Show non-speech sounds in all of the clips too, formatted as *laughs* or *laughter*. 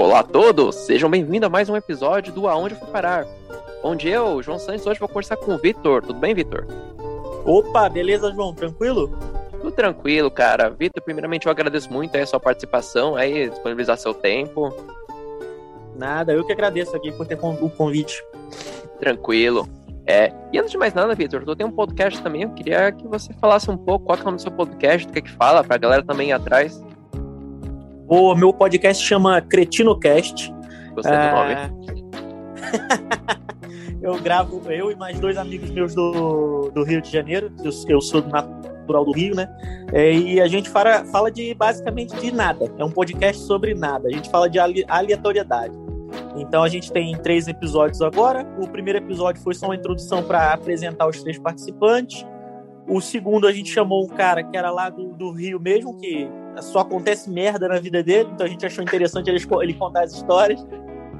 Olá a todos, sejam bem-vindos a mais um episódio do Aonde Fui Parar, onde eu, João Santos, hoje vou conversar com o Vitor. Tudo bem, Vitor? Opa, beleza, João? Tranquilo? Tudo tranquilo, cara. Vitor, primeiramente eu agradeço muito aí a sua participação, aí, disponibilizar seu tempo. Nada, eu que agradeço aqui por ter o convite. Tranquilo. É, e antes de mais nada, Vitor, tu tem um podcast também, eu queria que você falasse um pouco qual é o nome do seu podcast, do que é que fala, pra galera também ir atrás. O meu podcast chama CretinoCast. Gostei do nome. É. *laughs* eu gravo, eu e mais dois amigos meus do, do Rio de Janeiro, eu, eu sou natural do Rio, né? É, e a gente fala, fala de basicamente de nada. É um podcast sobre nada. A gente fala de aleatoriedade. Então a gente tem três episódios agora. O primeiro episódio foi só uma introdução para apresentar os três participantes. O segundo a gente chamou um cara que era lá do, do Rio mesmo, que só acontece merda na vida dele, então a gente achou interessante ele, ele contar as histórias.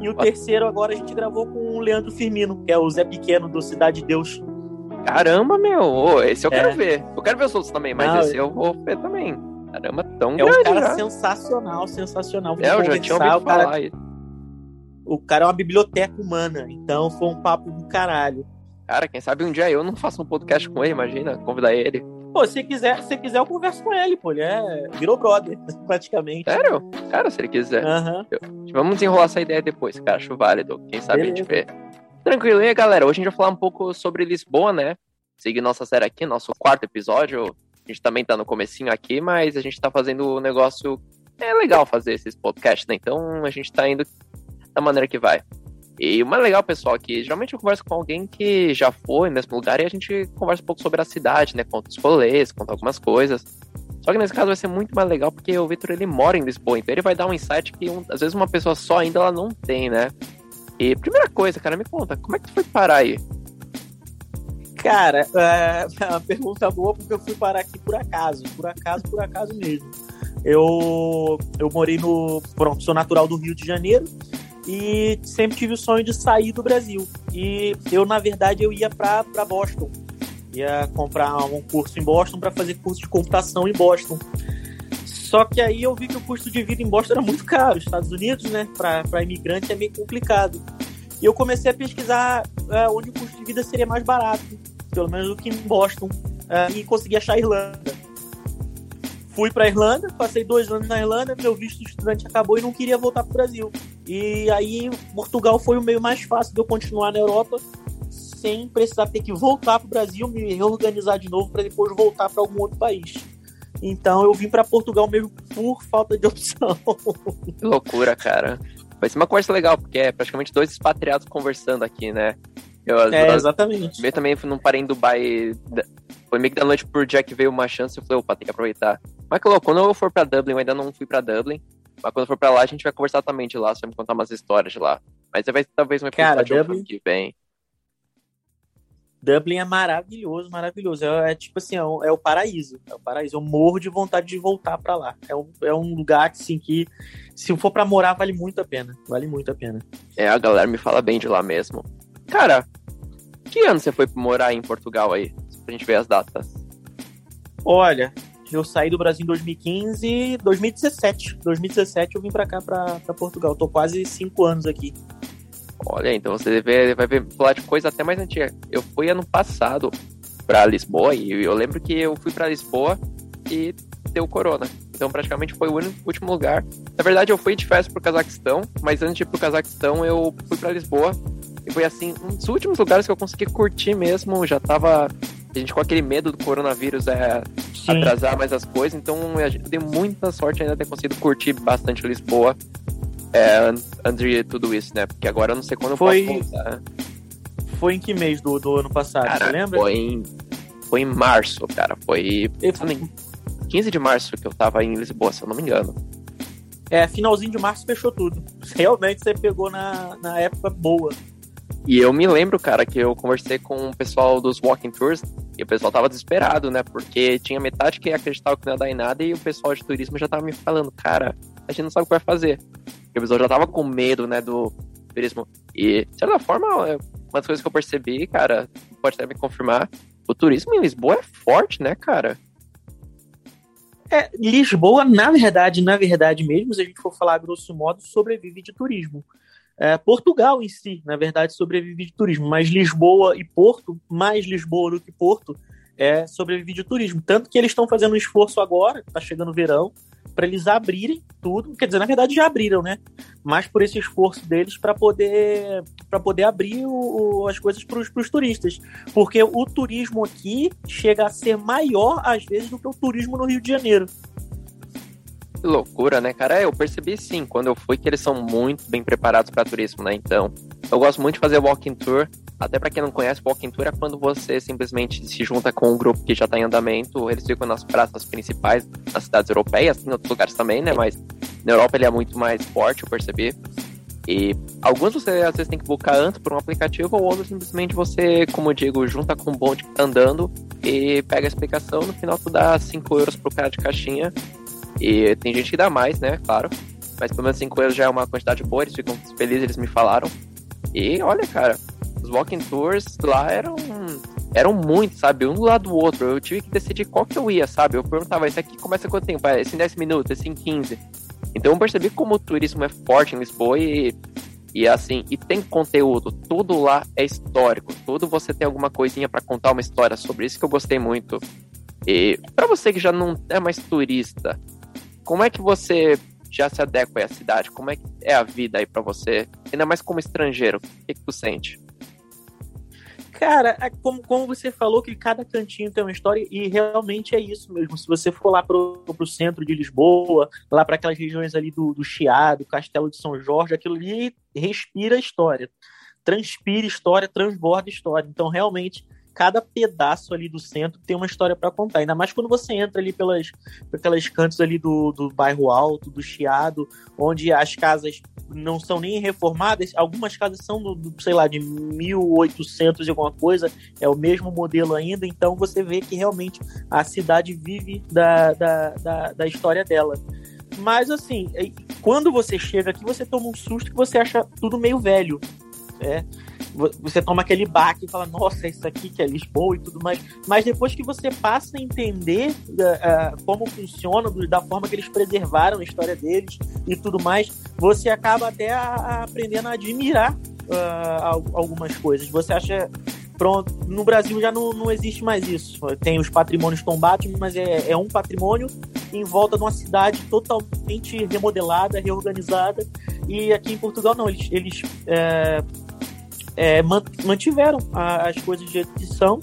E o terceiro agora a gente gravou com o Leandro Firmino, que é o Zé Pequeno do Cidade de Deus. Caramba, meu, esse eu é. quero ver. Eu quero ver os outros também, mas Não, esse eu vou ver também. Caramba, tão é grande. É um cara já. sensacional, sensacional. É, eu já tinha ouvido o cara, falar. O cara é uma biblioteca humana, então foi um papo do caralho. Cara, quem sabe um dia eu não faço um podcast com ele, imagina, convidar ele. Pô, se quiser, se quiser, eu converso com ele, pô. Ele é. Virou brother, *laughs* praticamente. Sério? Cara, se ele quiser. Uhum. Eu... Vamos desenrolar essa ideia depois, cara. Acho válido. Quem sabe Beleza. a gente vê. Tranquilo, e aí, galera? Hoje a gente vai falar um pouco sobre Lisboa, né? Seguir nossa série aqui, nosso quarto episódio. A gente também tá no comecinho aqui, mas a gente tá fazendo um negócio. É legal fazer esses podcasts, né? Então a gente tá indo da maneira que vai. E o mais legal, pessoal, é que geralmente eu converso com alguém que já foi no mesmo lugar e a gente conversa um pouco sobre a cidade, né? Conta os rolês, conta algumas coisas. Só que nesse caso vai ser muito mais legal porque o Victor ele mora em Lisboa, então ele vai dar um insight que um, às vezes uma pessoa só ainda ela não tem, né? E primeira coisa, cara, me conta, como é que tu foi parar aí? Cara, é uma pergunta boa porque eu fui parar aqui por acaso, por acaso, por acaso mesmo. Eu, eu morei no. Pronto, sou natural do Rio de Janeiro e sempre tive o sonho de sair do Brasil. E eu, na verdade, eu ia para Boston. Ia comprar um curso em Boston para fazer curso de computação em Boston. Só que aí eu vi que o custo de vida em Boston era muito caro. Estados Unidos, né, para imigrante é meio complicado. E eu comecei a pesquisar é, onde o custo de vida seria mais barato, pelo menos do que em Boston, é, e consegui achar a Irlanda. Fui para Irlanda, passei dois anos na Irlanda, meu visto de estudante acabou e não queria voltar para o Brasil. E aí Portugal foi o meio mais fácil de eu continuar na Europa sem precisar ter que voltar para o Brasil, me reorganizar de novo para depois voltar para algum outro país. Então eu vim para Portugal mesmo por falta de *laughs* opção. Que loucura, cara. Vai ser uma conversa legal, porque é praticamente dois expatriados conversando aqui, né? Eu, é, exatamente. Eu também não parei em Dubai. Foi meio que da noite dia que veio uma chance, eu falei, opa, tem que aproveitar. Mas, louco, quando eu for para Dublin, eu ainda não fui para Dublin. Mas quando for pra lá, a gente vai conversar também de lá. Você vai me contar umas histórias de lá. Mas vai talvez um episódio Cara, Dublin... que vem. Dublin é maravilhoso, maravilhoso. É, é tipo assim, é o, é o, paraíso. É o paraíso. Eu morro de vontade de voltar para lá. É um, é um lugar assim, que, se for para morar, vale muito a pena. Vale muito a pena. É, a galera me fala bem de lá mesmo. Cara, que ano você foi morar em Portugal aí? Pra gente ver as datas. Olha, eu saí do Brasil em 2015, 2017. 2017 eu vim para cá, para Portugal. Tô quase cinco anos aqui. Olha, então você vai, vai ver falar de coisa até mais antiga. Eu fui ano passado para Lisboa e eu lembro que eu fui para Lisboa e deu corona. Então praticamente foi o último lugar. Na verdade eu fui de festa pro Cazaquistão, mas antes de ir pro Cazaquistão eu fui para Lisboa e foi assim um dos últimos lugares que eu consegui curtir mesmo. Já tava a gente com aquele medo do coronavírus é Sim. atrasar mais as coisas, então eu dei muita sorte ainda ter conseguido curtir bastante Lisboa é, antes tudo isso, né? Porque agora eu não sei quando foi... eu posso voltar. Foi em que mês do, do ano passado, cara, você lembra? Foi em, foi em março, cara. Foi em 15 de março que eu tava em Lisboa, se eu não me engano. É, finalzinho de março fechou tudo. *laughs* Realmente você pegou na, na época boa. E eu me lembro, cara, que eu conversei com o pessoal dos Walking Tours e o pessoal tava desesperado, né? Porque tinha metade que acreditava que não ia dar em nada e o pessoal de turismo já tava me falando, cara, a gente não sabe o que vai fazer. Porque o pessoal já tava com medo, né, do turismo. E, de certa forma, é uma das coisas que eu percebi, cara, pode até me confirmar, o turismo em Lisboa é forte, né, cara? É, Lisboa, na verdade, na verdade mesmo, se a gente for falar grosso modo, sobrevive de turismo. É, Portugal em si, na verdade, sobrevive de turismo, mas Lisboa e Porto, mais Lisboa do que Porto, é sobrevive de turismo. Tanto que eles estão fazendo um esforço agora, está chegando o verão, para eles abrirem tudo. Quer dizer, na verdade já abriram, né? Mas por esse esforço deles para poder para poder abrir o, o, as coisas para os turistas, porque o turismo aqui chega a ser maior às vezes do que o turismo no Rio de Janeiro. Que loucura, né, cara? É, eu percebi sim, quando eu fui, que eles são muito bem preparados para turismo, né? Então, eu gosto muito de fazer walking tour. Até para quem não conhece, walking tour é quando você simplesmente se junta com um grupo que já tá em andamento. Eles ficam nas praças principais, nas cidades europeias, em outros lugares também, né? Mas na Europa ele é muito mais forte, eu percebi. E alguns você às vezes tem que buscar antes por um aplicativo, ou outros simplesmente você, como eu digo, junta com o bonde que tá andando e pega a explicação. No final tu dá 5 euros pro cara de caixinha e tem gente que dá mais, né? Claro. Mas pelo menos 5 euros já é uma quantidade boa, eles ficam felizes, eles me falaram. E olha, cara, os walking tours lá eram eram muitos, sabe? Um do lado do outro. Eu tive que decidir qual que eu ia, sabe? Eu perguntava, esse aqui começa quanto tempo? Ah, esse em 10 minutos, esse em 15. Então eu percebi como o turismo é forte em Lisboa e, e assim, e tem conteúdo. Tudo lá é histórico. Tudo você tem alguma coisinha para contar uma história sobre isso que eu gostei muito. E para você que já não é mais turista, como é que você já se adequa à cidade? Como é que é a vida aí para você? Ainda mais como estrangeiro, o que, que tu sente? Cara, é como, como você falou que cada cantinho tem uma história e realmente é isso mesmo. Se você for lá pro, pro centro de Lisboa, lá para aquelas regiões ali do, do Chiado, Castelo de São Jorge, aquilo ali respira história. Transpira história, transborda história. Então, realmente, cada pedaço ali do centro tem uma história para contar. Ainda mais quando você entra ali pelas, pelas cantos ali do, do bairro Alto, do Chiado, onde as casas não são nem reformadas, algumas casas são do, do, sei lá, de 1800 e alguma coisa, é o mesmo modelo ainda, então você vê que realmente a cidade vive da, da, da, da história dela. Mas assim, quando você chega aqui, você toma um susto que você acha tudo meio velho. É, você toma aquele baque e fala, nossa, isso aqui que é Lisboa e tudo mais. Mas depois que você passa a entender uh, uh, como funciona, da forma que eles preservaram a história deles e tudo mais, você acaba até a, a aprendendo a admirar uh, algumas coisas. Você acha pronto. No Brasil já não, não existe mais isso. Tem os patrimônios tombados, mas é, é um patrimônio em volta de uma cidade totalmente remodelada, reorganizada. E aqui em Portugal não, eles, eles é, é, mantiveram as coisas de edição.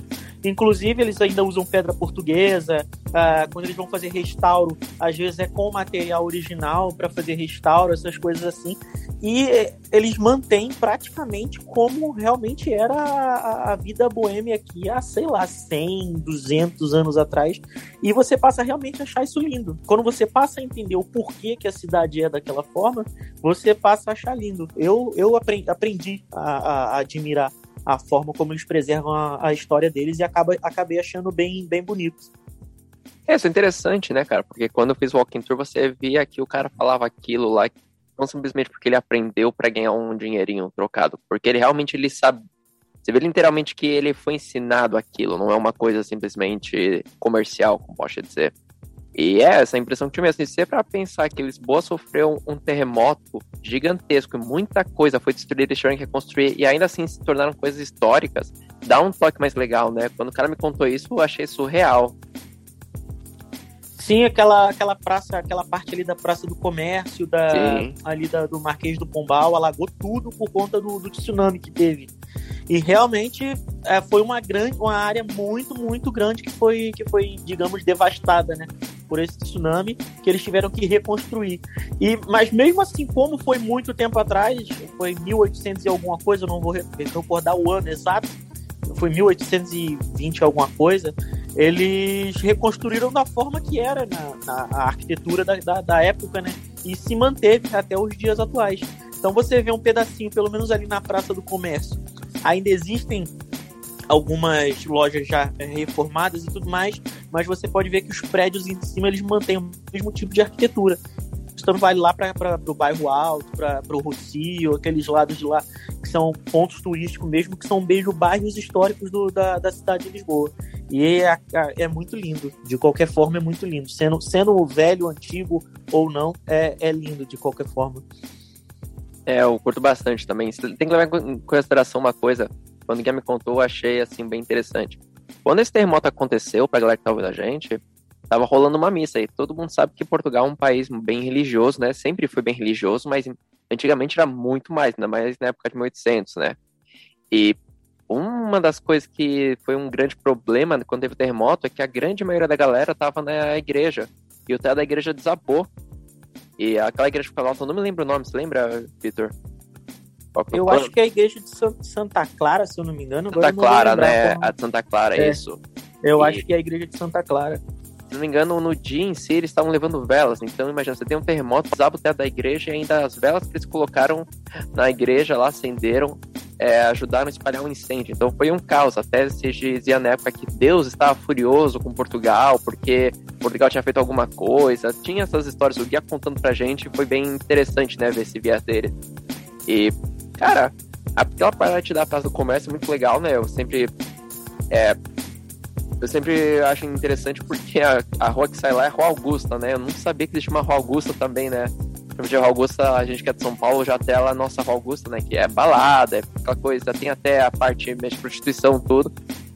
Inclusive, eles ainda usam pedra portuguesa. Uh, quando eles vão fazer restauro, às vezes é com material original para fazer restauro, essas coisas assim e eles mantêm praticamente como realmente era a, a, vida boêmia aqui há, sei lá, 100, 200 anos atrás. E você passa a realmente achar isso lindo. Quando você passa a entender o porquê que a cidade é daquela forma, você passa a achar lindo. Eu, eu aprendi, aprendi a, a, a admirar a forma como eles preservam a, a história deles e acaba, acabei achando bem, bem bonito. É, isso é interessante, né, cara? Porque quando eu fiz o Walking Tour, você via que o cara falava aquilo lá não simplesmente porque ele aprendeu para ganhar um dinheirinho trocado, porque ele realmente ele sabe. Você vê literalmente que ele foi ensinado aquilo, não é uma coisa simplesmente comercial, como posso dizer. E é essa impressão que tive assim, se é para pensar que Lisboa sofreu um terremoto gigantesco e muita coisa foi destruída e tiveram que reconstruir e ainda assim se tornaram coisas históricas, dá um toque mais legal, né? Quando o cara me contou isso, eu achei surreal. Sim, aquela, aquela praça, aquela parte ali da Praça do Comércio, da, ali da, do Marquês do Pombal, alagou tudo por conta do, do tsunami que teve. E realmente é, foi uma grande, uma área muito, muito grande que foi, que foi, digamos, devastada, né? Por esse tsunami que eles tiveram que reconstruir. E, mas mesmo assim, como foi muito tempo atrás, foi 1800 e alguma coisa, eu não vou recordar o ano exato, foi 1820 alguma coisa, eles reconstruíram da forma que era na, na arquitetura da, da, da, época, né? E se manteve até os dias atuais. Então você vê um pedacinho, pelo menos ali na Praça do Comércio. Ainda existem algumas lojas já reformadas e tudo mais, mas você pode ver que os prédios em cima eles mantêm o mesmo tipo de arquitetura. Então vale lá para o bairro Alto, para o Rocio, aqueles lados de lá que são pontos turísticos mesmo, que são mesmo bairros históricos do, da, da cidade de Lisboa. E é, é, muito lindo, de qualquer forma é muito lindo. Sendo, sendo velho, antigo ou não, é, é lindo de qualquer forma. É, eu curto bastante também. Tem que levar em consideração uma coisa. Quando ninguém me contou, eu achei assim bem interessante. Quando esse terremoto aconteceu, pra galera que tá ouvindo a gente, tava rolando uma missa aí. Todo mundo sabe que Portugal é um país bem religioso, né? Sempre foi bem religioso, mas antigamente era muito mais, ainda mais na época de 1800, né? E uma das coisas que foi um grande problema quando teve o terremoto é que a grande maioria da galera tava na igreja. E o teto da igreja desabou. E aquela igreja alta, eu não me lembro o nome, você lembra, Vitor? Eu acho que é a igreja de Santa Clara, se eu não me engano. Santa Clara, né? Como... A de Santa Clara, é. isso. Eu e... acho que é a igreja de Santa Clara se não me engano, no dia em si eles estavam levando velas. Então, imagina, você tem um terremoto, desaba o teto da igreja e ainda as velas que eles colocaram na igreja lá acenderam, é, ajudaram a espalhar um incêndio. Então foi um caos. Até se dizia na época que Deus estava furioso com Portugal, porque Portugal tinha feito alguma coisa. Tinha essas histórias, o guia contando pra gente, foi bem interessante, né, ver esse viés dele. E, cara, aquela parte da Praça do Comércio é muito legal, né? Eu sempre é, eu sempre acho interessante porque a, a rua que sai lá é Rua Augusta, né? Eu não sabia que existia uma Rua Augusta também, né? De Rua Augusta, a gente que é de São Paulo já tem a nossa Rua Augusta, né? Que é balada, é aquela coisa, tem até a parte de prostituição, tudo.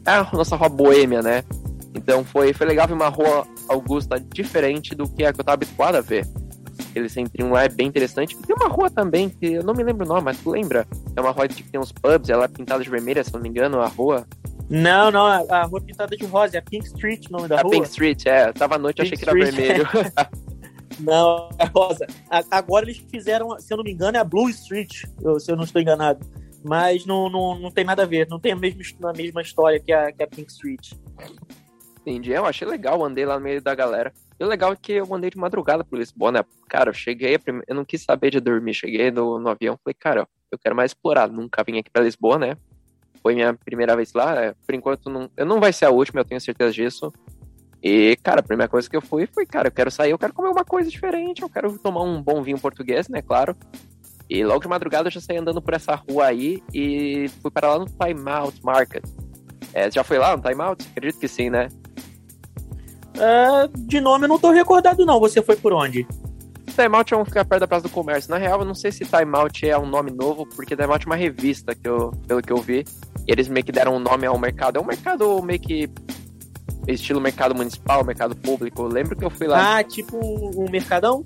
É a nossa Rua Boêmia, né? Então foi, foi legal ver uma Rua Augusta diferente do que a que eu tava habituado a ver. Aquele centrinho lá é bem interessante. E tem uma rua também, que eu não me lembro o nome, mas tu lembra? É uma rua que tem uns pubs, ela é pintada de vermelha, se não me engano, a rua. Não, não, a, a rua pintada de rosa, é a Pink Street o nome da a rua. Pink Street, é. Tava à noite, Pink achei que era vermelho. *laughs* *laughs* não, é rosa. A, agora eles fizeram, se eu não me engano, é a Blue Street, se eu não estou enganado. Mas não, não, não tem nada a ver, não tem a mesma, a mesma história que a, que a Pink Street. Entendi, eu achei legal, andei lá no meio da galera. E o legal é que eu andei de madrugada por Lisboa, né? Cara, eu cheguei, eu não quis saber de dormir, cheguei no, no avião, falei, cara, eu quero mais explorar. Nunca vim aqui pra Lisboa, né? Foi minha primeira vez lá. É, por enquanto, não, eu não vai ser a última, eu tenho certeza disso. E, cara, a primeira coisa que eu fui foi, cara, eu quero sair, eu quero comer uma coisa diferente, eu quero tomar um bom vinho português, né, claro. E logo de madrugada eu já saí andando por essa rua aí e fui para lá no Time Out Market. É, já foi lá no Time Out? Acredito que sim, né? Uh, de nome eu não tô recordado não, você foi por onde? Timeout é um ficar perto da Praça do Comércio. Na real, eu não sei se Timeout é um nome novo, porque Timeout é uma revista, que eu, pelo que eu vi. E eles meio que deram um nome ao mercado. É um mercado meio que estilo mercado municipal, mercado público. Eu lembro que eu fui lá. Ah, tipo um mercadão?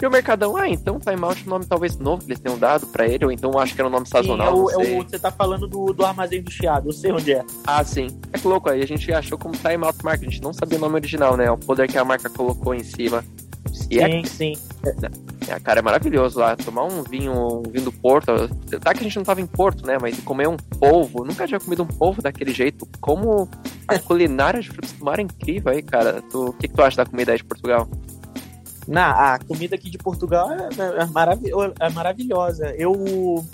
E o Mercadão, ah, então Timeout é um nome talvez novo que eles tenham dado pra ele, ou então acho que era um nome sazonal. Sim, é o, é o, você tá falando do, do Armazém do Chiado, eu sei onde é. Ah, sim. É que louco, aí a gente achou como Timeout Market, a gente não sabia o nome original, né? O poder que a marca colocou em cima. E sim, é, sim. É, cara, é maravilhoso lá. Tomar um vinho, um vinho do Porto. Tá que a gente não tava em Porto, né? Mas comer um polvo. Nunca tinha comido um polvo daquele jeito. Como a culinária de frutos do mar é incrível aí, cara. O que, que tu acha da comida aí de Portugal? Na, a comida aqui de Portugal é, é, marav é maravilhosa. Eu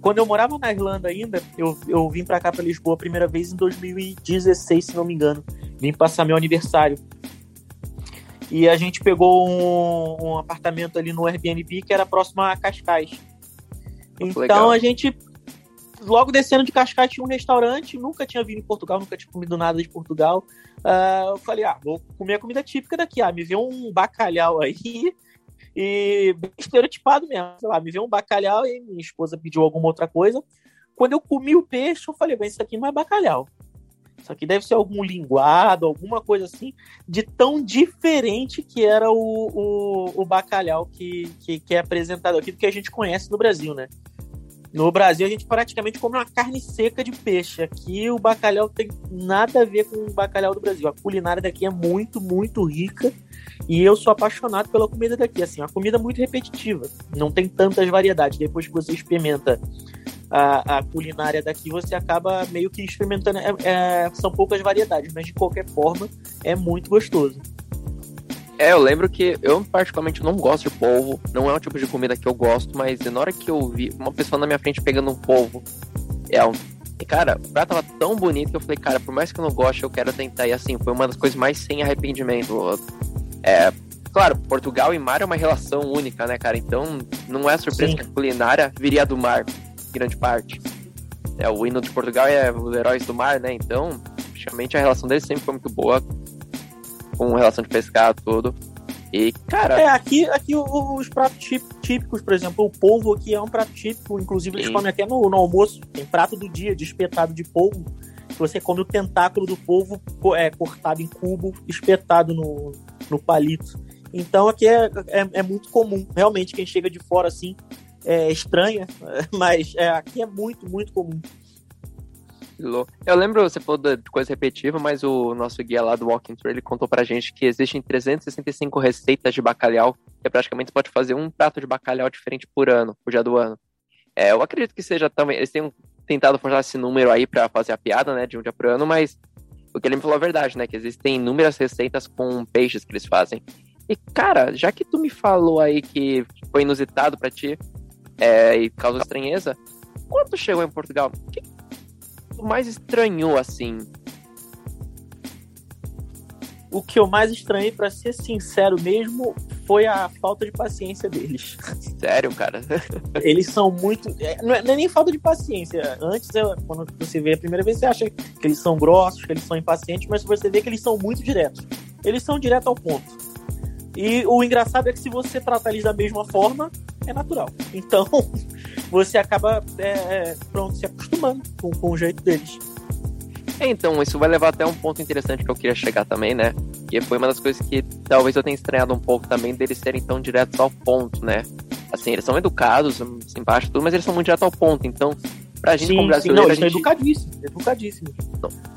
quando eu morava na Irlanda ainda, eu, eu vim para cá para Lisboa a primeira vez em 2016, se não me engano. Vim passar meu aniversário. E a gente pegou um, um apartamento ali no Airbnb que era próximo a Cascais. Então Legal. a gente, logo descendo de Cascais, tinha um restaurante. Nunca tinha vindo em Portugal, nunca tinha comido nada de Portugal. Uh, eu falei, ah, vou comer a comida típica daqui. Ah, me vê um bacalhau aí. E bem estereotipado mesmo. Sei lá, me vê um bacalhau e minha esposa pediu alguma outra coisa. Quando eu comi o peixe, eu falei, bem, isso aqui não é bacalhau. Isso aqui deve ser algum linguado, alguma coisa assim, de tão diferente que era o, o, o bacalhau que, que, que, é apresentado aqui do que a gente conhece no Brasil, né? No Brasil, a gente praticamente come uma carne seca de peixe. Aqui, o bacalhau tem nada a ver com o bacalhau do Brasil. A culinária daqui é muito, muito rica. E eu sou apaixonado pela comida daqui. Assim, uma comida muito repetitiva. Não tem tantas variedades. Depois que você experimenta a, a culinária daqui, você acaba meio que experimentando. É, é, são poucas variedades, mas de qualquer forma é muito gostoso. É, eu lembro que eu particularmente não gosto de polvo, não é um tipo de comida que eu gosto, mas na hora que eu vi uma pessoa na minha frente pegando um polvo, é um. Cara, o prato tava tão bonito que eu falei, cara, por mais que eu não goste, eu quero tentar. E assim, foi uma das coisas mais sem arrependimento. É, claro, Portugal e mar é uma relação única, né, cara? Então não é surpresa Sim. que a culinária viria do mar grande parte. É, o hino de Portugal é os heróis do mar, né? Então, praticamente a relação deles sempre foi muito boa, com relação de pescar, tudo. E, cara. É, aqui, aqui os pratos típicos, por exemplo, o polvo aqui é um prato típico, inclusive eles comem até no, no almoço. Tem prato do dia de espetado de polvo. Você come o tentáculo do polvo é, cortado em cubo, espetado no, no palito. Então aqui é, é, é muito comum. Realmente, quem chega de fora assim é estranha, *laughs* mas é, aqui é muito, muito comum. Eu lembro, você falou de coisa repetitiva, mas o nosso guia lá do Walking Tour, ele contou pra gente que existem 365 receitas de bacalhau, que é praticamente pode fazer um prato de bacalhau diferente por ano, por dia do ano. É, eu acredito que seja também, eles tenham tentado forçar esse número aí para fazer a piada, né, de um dia por ano, mas o que ele me falou é verdade, né, que existem inúmeras receitas com peixes que eles fazem. E, cara, já que tu me falou aí que foi inusitado para ti é, e causou estranheza, quando chegou em Portugal, o que mais estranhou, assim? O que eu mais estranhei, para ser sincero mesmo, foi a falta de paciência deles. Sério, cara? *laughs* Eles são muito. É, não é, não é nem falta de paciência. Antes, quando você vê a primeira vez, você acha que eles são grossos, que eles são impacientes, mas você vê que eles são muito diretos. Eles são direto ao ponto. E o engraçado é que se você tratar eles da mesma forma, é natural. Então, *laughs* você acaba, é, é, pronto, se acostumando com, com o jeito deles. É, então, isso vai levar até um ponto interessante que eu queria chegar também, né? Que foi uma das coisas que talvez eu tenha estranhado um pouco também deles serem tão diretos ao ponto, né? Assim, eles são educados, simpáticos, tudo, mas eles são muito diretos ao ponto. Então, pra gente sim, como brasileiro. Sim, não, eles gente... são educadíssimos, educadíssimos.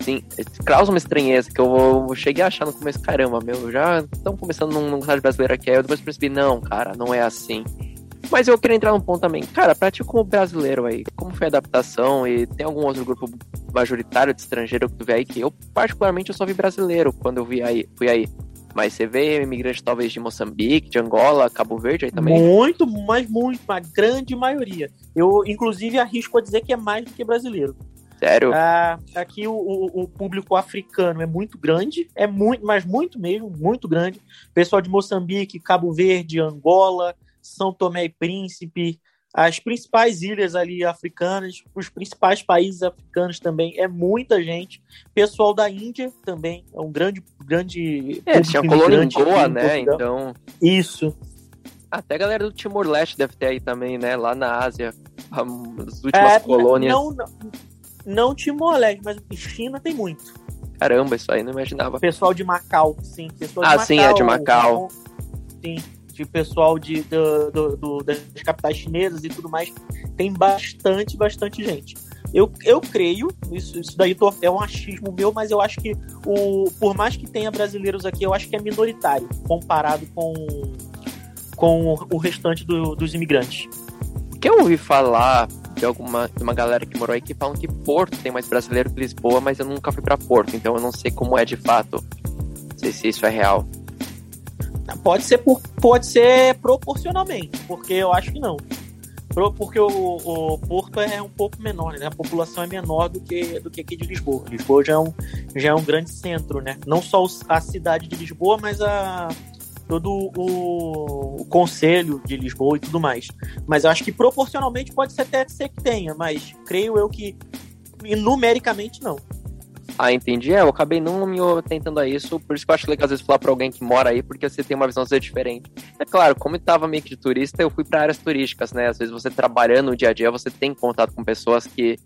Sim, causa uma estranheza que eu, eu, cheguei a achar no começo, caramba, meu, já estão começando num, num de brasileiro aqui. Aí eu depois percebi, não, cara, não é assim. Mas eu queria entrar num ponto também. Cara, pra ti como brasileiro aí, como foi a adaptação? E tem algum outro grupo majoritário de estrangeiro que tu vê aí? Que eu, particularmente, eu só vi brasileiro quando eu vi aí, fui aí. Mas você vê imigrante talvez de Moçambique, de Angola, Cabo Verde aí também? Muito, mas muito, uma grande maioria. Eu, inclusive, arrisco a dizer que é mais do que brasileiro. Sério? Ah, aqui o, o, o, público africano é muito grande, é muito, mas muito mesmo, muito grande. Pessoal de Moçambique, Cabo Verde, Angola, são Tomé e Príncipe, as principais ilhas ali africanas, os principais países africanos também, é muita gente. Pessoal da Índia também, é um grande. grande é, tinha colônia em Goa, né? Então. Isso. Até a galera do Timor-Leste deve ter aí também, né? Lá na Ásia, as últimas é, colônias. Não, não, não Timor-Leste, mas China tem muito. Caramba, isso aí não imaginava. Pessoal de Macau, sim. Pessoal ah, de Macau, sim, é de Macau. Sim de pessoal de, do, do, do, das capitais chinesas e tudo mais, tem bastante, bastante gente. Eu, eu creio, isso, isso daí é um achismo meu, mas eu acho que o, por mais que tenha brasileiros aqui, eu acho que é minoritário comparado com, com o restante do, dos imigrantes. O que eu ouvi falar de alguma de uma galera que morou aí que falam que Porto tem mais brasileiro que Lisboa, mas eu nunca fui para Porto, então eu não sei como é de fato. Não sei se isso é real. Pode ser, por, pode ser proporcionalmente, porque eu acho que não. Porque o, o Porto é um pouco menor, né? A população é menor do que, do que aqui de Lisboa. Lisboa já é, um, já é um grande centro, né? Não só a cidade de Lisboa, mas a, todo o, o conselho de Lisboa e tudo mais. Mas eu acho que proporcionalmente pode ser até ser que tenha, mas creio eu que numericamente não. Ah, entendi. É, eu acabei não me atentando a isso, por isso que eu acho legal às vezes falar pra alguém que mora aí, porque você tem uma visão diferente. É claro, como eu tava meio que de turista, eu fui para áreas turísticas, né? Às vezes você trabalhando no dia a dia, você tem contato com pessoas que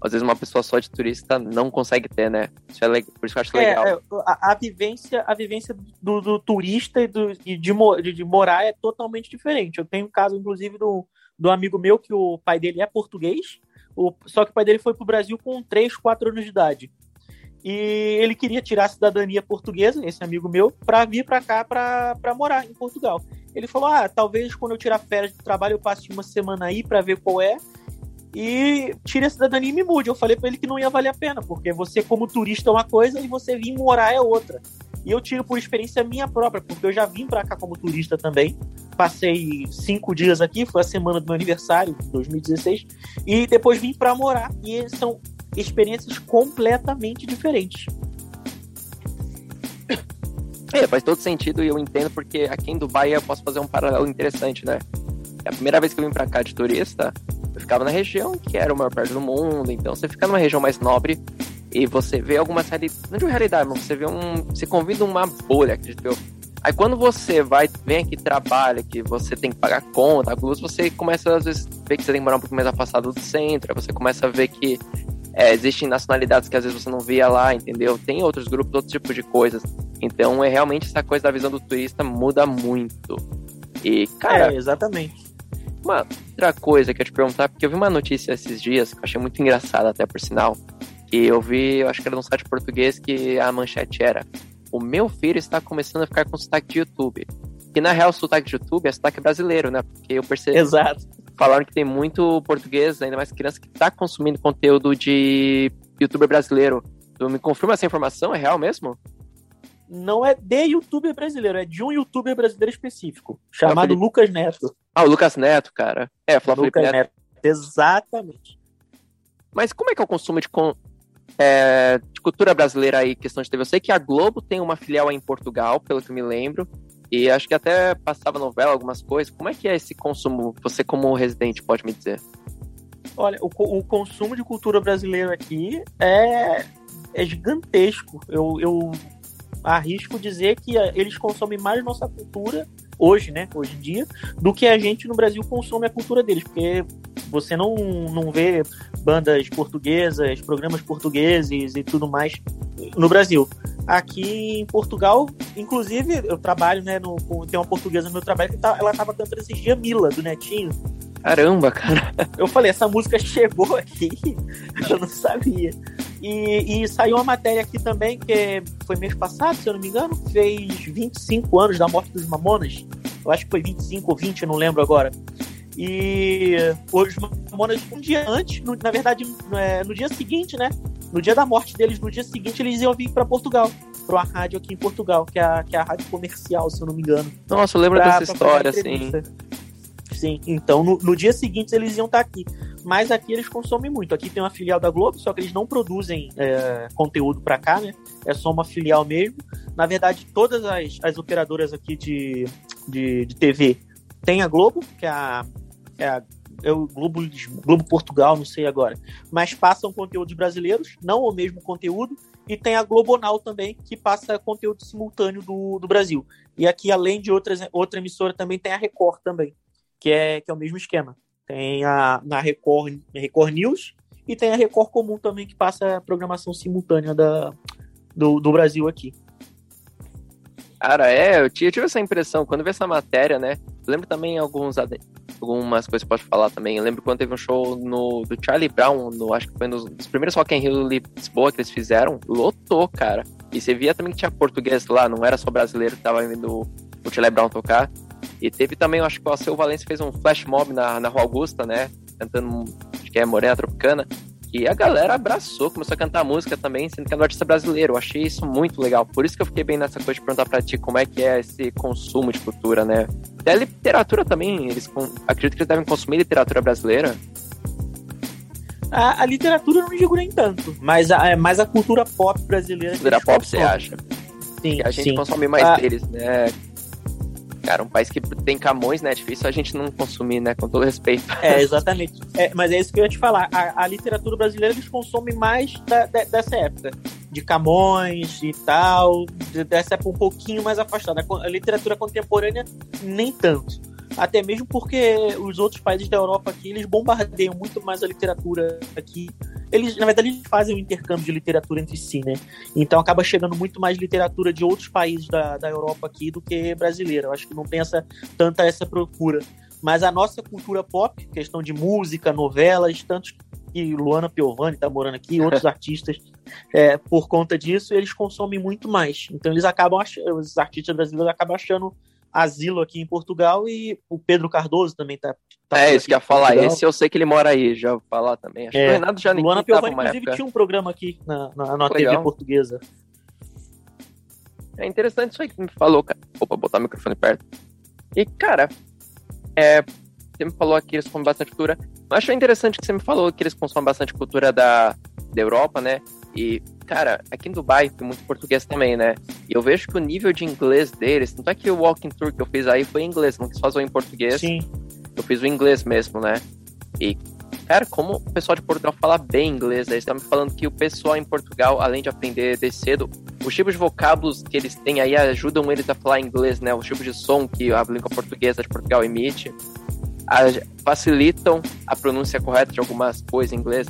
às vezes uma pessoa só de turista não consegue ter, né? Isso é legal, por isso que eu acho é, legal. É, a, a, vivência, a vivência do, do turista e do, de, de, de, morar é totalmente diferente. Eu tenho um caso, inclusive, do, do amigo meu que o pai dele é português, o, só que o pai dele foi pro Brasil com 3, 4 anos de idade. E ele queria tirar a cidadania portuguesa, esse amigo meu, para vir para cá para morar em Portugal. Ele falou: "Ah, talvez quando eu tirar férias do trabalho eu passe uma semana aí para ver qual é e tire a cidadania e me mude". Eu falei para ele que não ia valer a pena, porque você como turista é uma coisa e você vir morar é outra. E eu tiro por experiência minha própria, porque eu já vim para cá como turista também. Passei cinco dias aqui, foi a semana do meu aniversário, 2016, e depois vim para morar. E são experiências completamente diferentes. É, faz todo sentido e eu entendo porque aqui em Dubai eu posso fazer um paralelo interessante, né? A primeira vez que eu vim pra cá de turista, eu ficava na região que era o maior perto do mundo, então você fica numa região mais nobre e você vê algumas realidades, não de realidade, mas você vê um, você convida uma bolha, acredito eu. Aí quando você vai, vem aqui, trabalha, que você tem que pagar conta, você começa às vezes ver que você tem que morar um pouco mais afastado do centro, aí você começa a ver que é, existem nacionalidades que às vezes você não via lá, entendeu? Tem outros grupos, outros tipos de coisas. Então é realmente essa coisa da visão do turista muda muito. E, cara. É, exatamente. Uma outra coisa que eu te perguntar, porque eu vi uma notícia esses dias, que eu achei muito engraçada até por sinal, que eu vi, eu acho que era num site português, que a manchete era o meu filho está começando a ficar com sotaque de YouTube. Que na real, o sotaque de YouTube é sotaque brasileiro, né? Porque eu percebi. Exato. Falaram que tem muito português, ainda mais criança, que está consumindo conteúdo de youtuber brasileiro. Tu me confirma essa informação? É real mesmo? Não é de youtuber brasileiro, é de um youtuber brasileiro específico, chamado é Lucas Neto. Ah, o Lucas Neto, cara. É, Flávio Lucas Neto. Neto. Exatamente. Mas como é que é o consumo de, con é, de cultura brasileira aí, questão de TV. Eu sei que a Globo tem uma filial aí em Portugal, pelo que me lembro. E acho que até passava novela, algumas coisas. Como é que é esse consumo? Você, como residente, pode me dizer? Olha, o, o consumo de cultura brasileira aqui é, é gigantesco. Eu, eu arrisco dizer que eles consomem mais nossa cultura hoje, né, hoje em dia, do que a gente no Brasil consome a cultura deles, porque você não, não vê bandas portuguesas, programas portugueses e tudo mais no Brasil. Aqui em Portugal, inclusive, eu trabalho, né, no, tem uma portuguesa no meu trabalho que tá, ela tava cantando esses dias Mila, do Netinho. Caramba, cara. Eu falei, essa música chegou aqui, *laughs* eu não sabia. E, e, saiu uma matéria aqui também, que foi mês passado, se eu não me engano, fez 25 anos da morte dos Mamonas. Eu acho que foi 25 ou 20, eu não lembro agora. E os Mamonas, um dia antes, no, na verdade, é, no dia seguinte, né? No dia da morte deles, no dia seguinte, eles iam vir para Portugal, para uma rádio aqui em Portugal, que é, a, que é a rádio comercial, se eu não me engano. Nossa, eu lembro pra, dessa história, assim. Sim, então no, no dia seguinte eles iam estar tá aqui. Mas aqui eles consomem muito. Aqui tem uma filial da Globo, só que eles não produzem é, conteúdo para cá, né? É só uma filial mesmo. Na verdade, todas as, as operadoras aqui de, de, de TV tem a Globo, que é a, é o Globo, Globo Portugal, não sei agora, mas passam conteúdos brasileiros, não o mesmo conteúdo, e tem a Globonal também, que passa conteúdo simultâneo do, do Brasil. E aqui, além de outras, outra emissora, também tem a Record também que é, que é o mesmo esquema. Tem a na Record, Record News e tem a Record Comum também, que passa a programação simultânea da, do, do Brasil aqui. Cara, é, eu tive, essa impressão, quando vi essa matéria, né? Lembro também alguns, algumas coisas pode falar também. Eu lembro quando teve um show no, do Charlie Brown, no, acho que foi nos, nos primeiros Rock in Rio Lisboa que eles fizeram, lotou, cara. E você via também que tinha português lá, não era só brasileiro que tava vindo o Charlie Brown tocar. E teve também, acho que o Alceu Valença fez um flash mob na, na Rua Augusta, né? Cantando, acho que é Morena Tropicana. E a galera abraçou, começou a cantar música também, sendo que é um artista brasileiro. Eu achei isso muito legal. Por isso que eu fiquei bem nessa coisa de perguntar pra ti como é que é esse consumo de cultura, né? E a literatura também, eles acredito que eles devem consumir literatura brasileira. A, a literatura eu não digo nem tanto, mas a, é mais a cultura pop brasileira. Cultura pop, você acha? Sim, que a gente sim. consome mais ah, deles, né? Cara. Um país que tem Camões, né? É difícil a gente não consumir, né? Com todo respeito. É, exatamente. É, mas é isso que eu ia te falar. A, a literatura brasileira eles consomem mais da, da, dessa época. De Camões e tal. Dessa época um pouquinho mais afastada. A literatura contemporânea, nem tanto. Até mesmo porque os outros países da Europa aqui, eles bombardeiam muito mais a literatura aqui eles, na verdade, eles fazem o um intercâmbio de literatura entre si, né? Então acaba chegando muito mais literatura de outros países da, da Europa aqui do que brasileira. Eu acho que não tem essa, tanta essa procura. Mas a nossa cultura pop, questão de música, novelas, tantos que Luana Piovani está morando aqui, outros *laughs* artistas, é, por conta disso, eles consomem muito mais. Então eles acabam achando, os artistas brasileiros acabam achando asilo aqui em Portugal e o Pedro Cardoso também tá. tá é, isso que ia falar. Esse eu sei que ele mora aí, já vou falar também. Acho é, que o Renato já Luana Piovani, inclusive, época. tinha um programa aqui na, na, na TV portuguesa. É interessante isso aí que me falou, cara. Opa, botar o microfone perto. E, cara, é, você me falou aqui que eles consomem bastante cultura. Acho interessante que você me falou que eles consomem bastante cultura da, da Europa, né? E, cara, aqui em Dubai tem muito português também, né? E eu vejo que o nível de inglês deles, tanto é que o walking tour que eu fiz aí foi em inglês, não quis fazer em português. Sim. Eu fiz o inglês mesmo, né? E, cara, como o pessoal de Portugal fala bem inglês, eles estão me falando que o pessoal em Portugal, além de aprender de cedo, os tipos de vocábulos que eles têm aí ajudam eles a falar inglês, né? Os tipos de som que a língua portuguesa de Portugal emite a, facilitam a pronúncia correta de algumas coisas em inglês.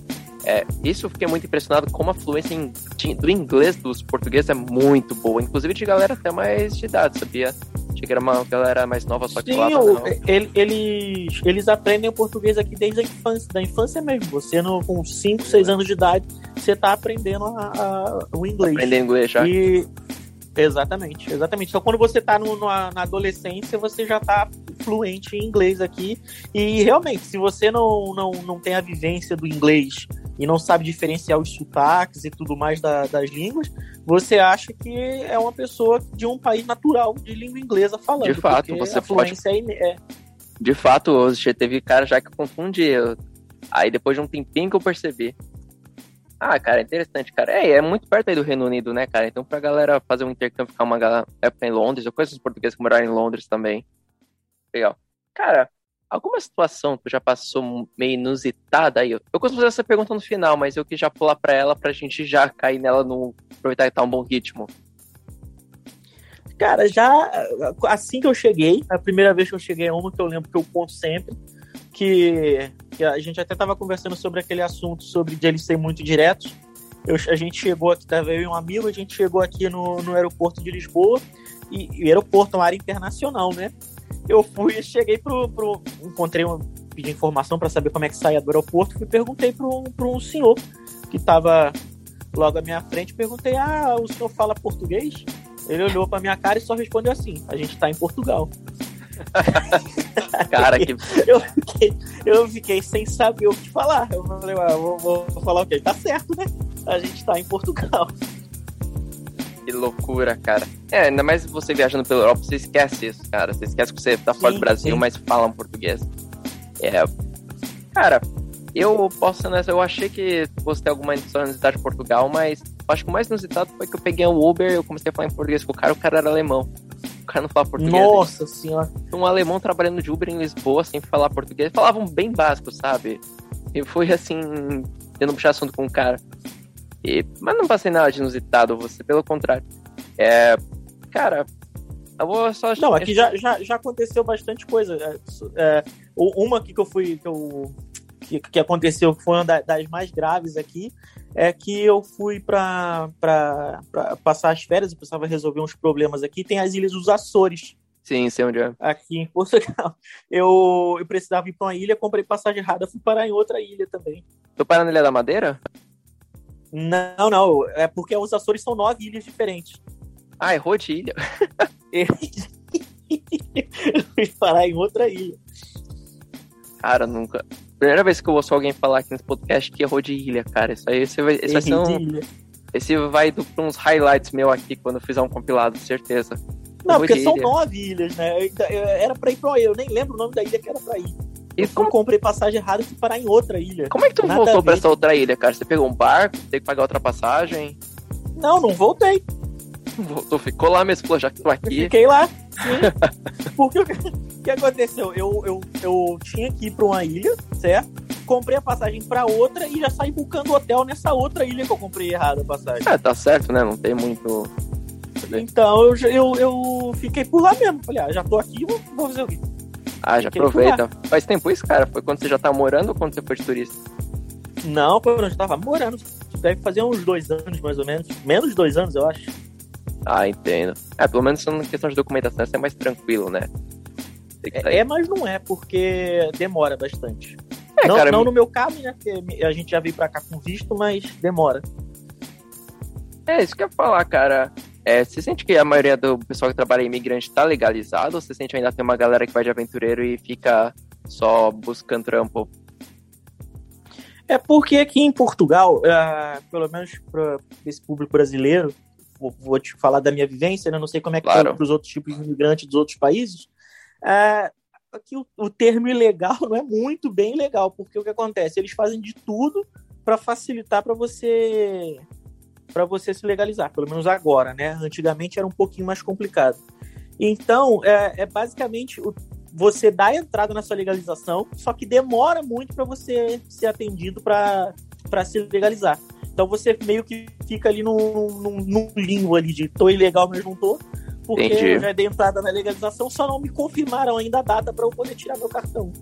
É, isso eu fiquei muito impressionado como a fluência em, do inglês dos portugueses é muito boa, inclusive de galera até mais de idade, sabia? Achei que era uma galera mais nova, só que Sim, o, não. ele- eles, eles aprendem o português aqui desde a infância, da infância mesmo. Você no, com 5, 6 anos de idade, você tá aprendendo a- a- o inglês. Aprender inglês já. E exatamente, exatamente. Então quando você tá no- na, na adolescência, você já tá fluente em inglês aqui. E realmente, se você não, não, não tem a vivência do inglês e não sabe diferenciar os sotaques e tudo mais da- das línguas, você acha que é uma pessoa de um país natural de língua inglesa falando. De fato, você a pode- fluência é, ine- é De fato, teve cara já que eu confundi. eu- Aí depois de um tempinho que eu percebi. Ah, cara, interessante, cara. É, é muito perto aí do Reino Unido, né, cara? Então pra galera fazer um intercâmbio, ficar uma época em Londres, eu conheço os portugueses que moraram em Londres também. Legal. Cara, alguma situação que já passou meio inusitada aí? Eu costumo fazer essa pergunta no final, mas eu quis já pular pra ela pra gente já cair nela no. aproveitar que tá um bom ritmo. Cara, já assim que eu cheguei, a primeira vez que eu cheguei é uma que eu lembro que eu conto sempre, que, que a gente até tava conversando sobre aquele assunto sobre de eles serem muito diretos. Eu- a gente chegou aqui, tava eu e um amigo, a gente chegou aqui no, no aeroporto de Lisboa, e, e aeroporto é uma área internacional, né? Eu fui, cheguei pro. pro encontrei uma. pedi informação para saber como é que saía do aeroporto, e perguntei para um, um senhor que tava logo à minha frente, perguntei: Ah, o senhor fala português? Ele olhou pra minha cara e só respondeu assim: A gente tá em Portugal. *laughs* Cara, que *laughs* Eu fiquei, eu fiquei sem saber o que falar. Eu falei: ah, vou, vou falar o quê? Tá certo, né? A gente tá em Portugal. Que loucura, cara. É, ainda mais você viajando pela Europa, você esquece isso, cara. Você esquece que você tá fora Sim, do Brasil, sim. mas fala um português. É. Cara, eu posso honesto, eu achei que fosse ter alguma inusitado de Portugal, mas eu acho que o mais inusitado foi que eu peguei um Uber e eu comecei a falar em português com o cara, o cara era alemão. O cara não fala português. Nossa senhora. Um alemão trabalhando de Uber em Lisboa sem falar português. Falavam bem básico, sabe? E fui assim, tendo puxar assunto com o cara. E, mas não passei nada de inusitado, você, pelo contrário. É. Cara, eu vou só. Não, aqui já, já, já aconteceu bastante coisa. É, é, uma aqui que eu fui. Que, eu, que, que aconteceu, que foi uma da- das mais graves aqui, é que eu fui pra, pra, pra passar as férias, eu precisava resolver uns problemas aqui. Tem as Ilhas dos Açores, Sim, sei onde é. aqui em Portugal. *laughs* Eu, eu precisava ir pra uma ilha, comprei passagem errada, fui parar em outra ilha também. Tô parando na Ilha da Madeira? Não, não, é porque os Açores são nove ilhas diferentes. Ah, errou de ilha. eu *laughs* *laughs* fui parar em outra ilha. Cara, nunca. Primeira vez que eu ouço alguém falar aqui nesse podcast que errou de ilha, cara. Isso aí esse vai, esse vai um. Esse vai do- pra uns highlights meu aqui quando eu fizer um compilado, certeza. Não, Errou porque são ilha. nove ilhas, né? Eu- eu- Era pra ir pra eu nem lembro o nome da ilha que era pra ir. Eu como, comprei passagem errada e fui parar em outra ilha. como é que tu Nada voltou pra essa outra ilha, cara? Você pegou um barco, tem que pagar outra passagem? Não, não voltei. *laughs* Voltou, ficou lá mesmo, já que tô Eu aqui. fiquei lá. Sim. *laughs* Porque o que, aconteceu? Eu, eu, eu tinha que ir pra uma ilha, certo? Comprei a passagem pra outra e já saí buscando hotel nessa outra ilha que eu comprei errada a passagem. É, tá certo, né? Não tem muito. Então eu, eu, eu fiquei por lá mesmo. Falei, ah, já tô aqui, vou, vou fazer o quê? Ah, já aproveita. Faz tempo isso, cara? Foi quando você já tá morando ou quando você foi de turista? Não, pô, eu já tava morando. Deve fazer uns dois anos, mais ou menos. Menos de dois anos, eu acho. Ah, entendo. É, pelo menos na questão de documentação você é mais tranquilo, né? Sair. É, mas não é, porque demora bastante. É, não cara, não no meu caso, né? Porque a gente já veio pra cá com visto, mas demora. É, isso que eu ia falar, cara. É, você sente que a maioria do pessoal que trabalha em imigrante tá legalizado ou você sente ainda tem uma galera que vai de aventureiro e fica só buscando trampo? É porque aqui em Portugal, ah, pelo menos para esse público brasileiro, vou, vou te falar da minha vivência, né? não sei como é que Claro. tá para os outros tipos de imigrantes dos outros países. ah, aqui o, o termo ilegal não *laughs* é muito bem legal, porque o que acontece? Eles fazem de tudo para facilitar para você para você se legalizar, pelo menos agora, né? Antigamente era um pouquinho mais complicado. Então, é, é basicamente o- você dá entrada nessa legalização, só que demora muito para você ser atendido para se legalizar. Então você meio que fica ali num, num, num limbo ali de tô ilegal, mas não tô. Porque Entendi. eu já dei entrada na legalização, só não me confirmaram ainda a data para eu poder tirar meu cartão.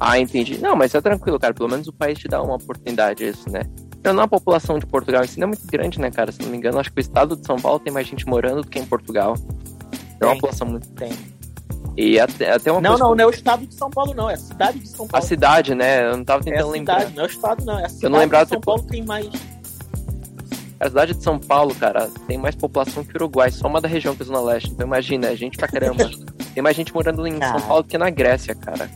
Ah, entendi. Não, mas é tranquilo, cara. Pelo menos o país te dá uma oportunidade isso, né? Então, não, a população de Portugal em si não é muito grande, né, cara? Se não me engano, acho que o estado de São Paulo tem mais gente morando do que em Portugal. É uma população muito. Tem. E até, até uma Não, não, não é o estado de São Paulo, não. É a cidade de São Paulo. A cidade, né? Eu não tava tentando é lembrar. Cidade, não é o estado, não. É a cidade eu não lembrava de São Paulo tem mais. A cidade de São Paulo, cara, tem mais população que o Uruguai, só uma da região que é Zona Leste. Então imagina, é gente pra caramba. *laughs* tem mais gente morando em São Paulo que na Grécia, cara.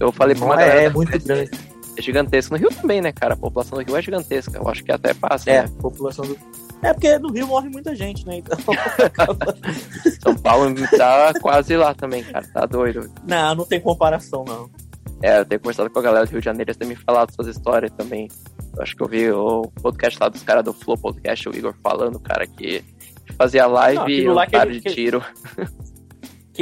Eu falei pra uma galera. É, é muito grande. É gigantesco. No Rio também, né, cara? A população do Rio é gigantesca. Eu acho que até passa. É, né? população do. É porque no Rio morre muita gente, né? Então. *laughs* São Paulo tá quase lá também, cara. Tá doido. Não, não tem comparação, não. É, eu tenho conversado com a galera do Rio de Janeiro, eles têm me falado suas histórias também. Eu acho que eu vi o podcast lá dos caras do Flow Podcast, o Igor falando, cara, que fazia live não, e um cara de tiro. Que *laughs*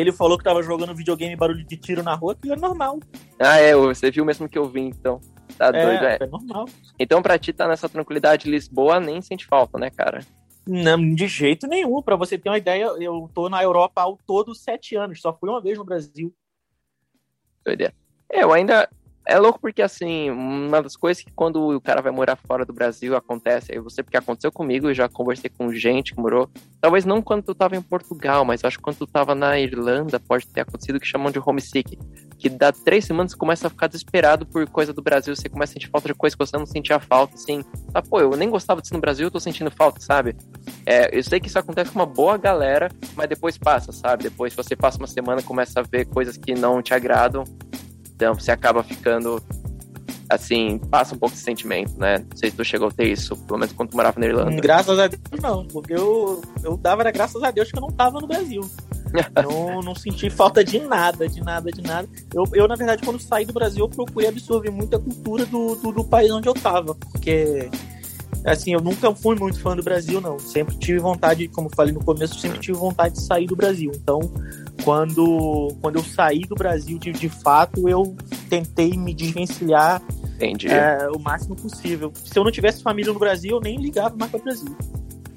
ele falou que tava jogando videogame barulho de tiro na rua, aquilo é normal. Ah, é, você viu mesmo que eu vi, então. Tá é, doido, é. É normal. Então, pra ti tá nessa tranquilidade, Lisboa nem sente falta, né, cara? Não, de jeito nenhum. Pra você ter uma ideia, eu tô na Europa ao todo sete anos, só fui uma vez no Brasil. Doideira. É, eu ainda. É louco porque, assim, uma das coisas que quando o cara vai morar fora do Brasil acontece, aí você, porque aconteceu comigo, eu já conversei com gente que morou, talvez não quando tu tava em Portugal, mas acho que quando tu tava na Irlanda pode ter acontecido que chamam de homesick, que dá três semanas você começa a ficar desesperado por coisa do Brasil, você começa a sentir falta de coisa que você não sentia falta, assim, ah, pô, eu nem gostava disso no Brasil, eu tô sentindo falta, sabe? É, eu sei que isso acontece com uma boa galera, mas depois passa, sabe? Depois você passa uma semana começa a ver coisas que não te agradam, então você acaba ficando assim, passa um pouco de sentimento, né? Não sei se tu chegou a ter isso, pelo menos quando tu morava na Irlanda. Graças a Deus não, porque eu, eu dava era graças a Deus que eu não tava no Brasil. *laughs* não, não senti falta de nada, de nada, de nada. Eu, eu, na verdade, quando saí do Brasil, eu procurei absorver muita cultura do, do, do país onde eu tava, porque assim, eu nunca fui muito fã do Brasil, não. Sempre tive vontade, como falei no começo, sempre tive vontade de sair do Brasil. Então, quando, quando eu saí do Brasil de, de fato, eu tentei me desvencilhar é, o máximo possível. Se eu não tivesse família no Brasil, eu nem ligava mais para o Brasil.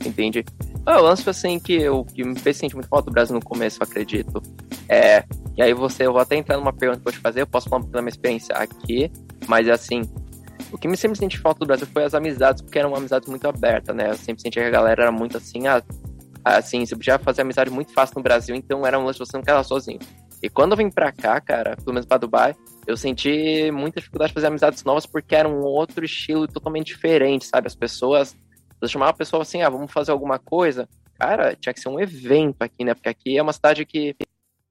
Entendi. Ah, o lance foi assim que, eu, que me fez sentir muito falta do Brasil no começo, eu acredito. É, e aí você, eu vou até entrar numa pergunta que eu vou te fazer, eu posso falar um pouco da minha experiência aqui, mas assim, o que me sempre senti falta do Brasil foi as amizades, porque eram amizades muito abertas, né? Eu sempre senti que a galera era muito assim, assim, você podia fazer amizade muito fácil no Brasil, então era um lance você não sozinho. E quando eu vim pra cá, cara, pelo menos pra Dubai, eu senti muita dificuldade de fazer amizades novas porque era um outro estilo totalmente diferente, sabe? As pessoas, você chamava a pessoa assim, ah, vamos fazer alguma coisa. Cara, tinha que ser um evento aqui, né? Porque aqui é uma cidade que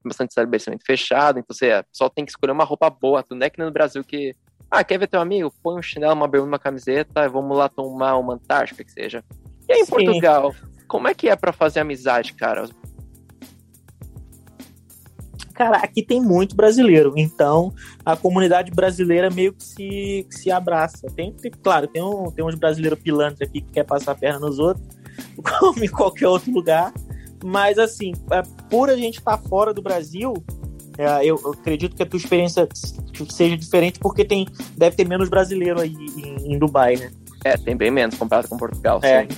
bastante estabelecimento fechado, então você só tem que escolher uma roupa boa, tudo não é que no Brasil que ah, quer ver teu amigo? Põe um chinelo, uma bermuda, uma camiseta, vamos lá tomar uma Antártica, que seja. E aí em Sim. Portugal, como é que é para fazer amizade, cara? Cara, aqui tem muito brasileiro, então a comunidade brasileira meio que se, que se abraça. Tem, tem, claro, tem, um, tem uns brasileiros pilantras aqui que quer passar a perna nos outros, *laughs* como em qualquer outro lugar. Mas assim, é, por a gente estar tá fora do Brasil, eu, eu, acredito que a tua experiência seja diferente porque tem deve ter menos brasileiro aí em, em Dubai, né? É, tem bem menos comparado com Portugal. É. Sim.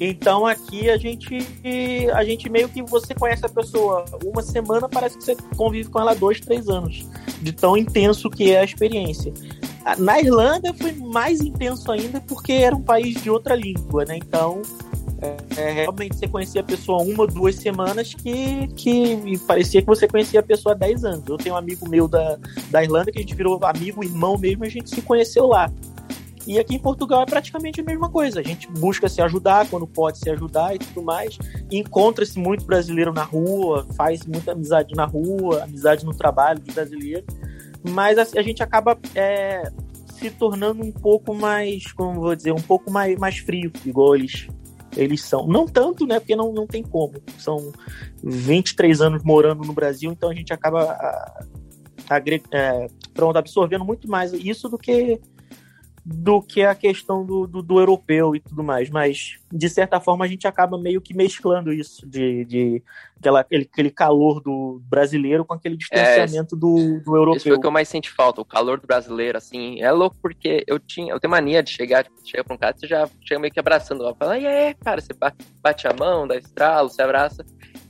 Então aqui a gente a gente meio que você conhece a pessoa uma semana, parece que você convive com ela dois, três anos, de tão intenso que é a experiência. Na Irlanda foi mais intenso ainda porque era um país de outra língua, né? Então é, é, realmente você conhecia a pessoa uma, duas semanas que, que parecia que você conhecia a pessoa há 10 anos. Eu tenho um amigo meu da, da Irlanda que a gente virou amigo, irmão mesmo, a gente se conheceu lá. E aqui em Portugal é praticamente a mesma coisa. A gente busca se ajudar quando pode se ajudar e tudo mais. Encontra-se muito brasileiro na rua, faz muita amizade na rua, amizade no trabalho de brasileiro. Mas a, a gente acaba é, se tornando um pouco mais, como vou dizer, um pouco mais, mais frio, igual eles eles são. Não tanto, né? Porque não, não tem como. São 23 anos morando no Brasil, então a gente acaba a, a, é, pronto, absorvendo muito mais isso do que do que a questão do, do, do, europeu e tudo mais. Mas, de certa forma, a gente acaba meio que mesclando isso, de, de aquela, aquele, aquele calor do brasileiro com aquele distanciamento é, do, do europeu. Isso foi o que eu mais senti falta, o calor do brasileiro, assim. É louco porque eu tinha, eu tenho mania de chegar, tipo, chega pra um cara, você já chega meio que abraçando, fala, e é, cara, você bate a mão, dá estralo, você abraça.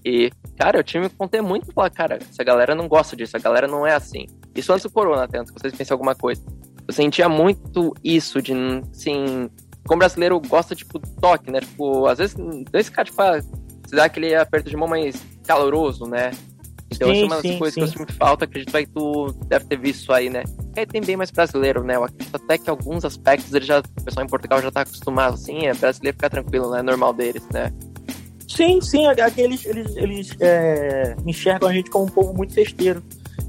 E, cara, eu tive que conter muito falar, cara, essa galera não gosta disso, a galera não é assim. Isso antes do corona, até antes que vocês pensem alguma coisa eu sentia muito isso de, assim, como brasileiro gosta, tipo, toque, né? Tipo, às vezes, dois caras, tipo, ah, se dá aquele aperto de mão mais caloroso, né? Então, sim, essa é uma das coisas sim. que eu sinto muito falta, acredito que tu deve ter visto isso aí, né? E aí tem bem mais brasileiro, né? Eu acredito até que alguns aspectos ele já, o pessoal em Portugal já tá acostumado, assim, é brasileiro ficar tranquilo, né? É normal deles, né? Sim, sim, aqueles eles, eles é, enxergam a gente como um povo muito festeiro.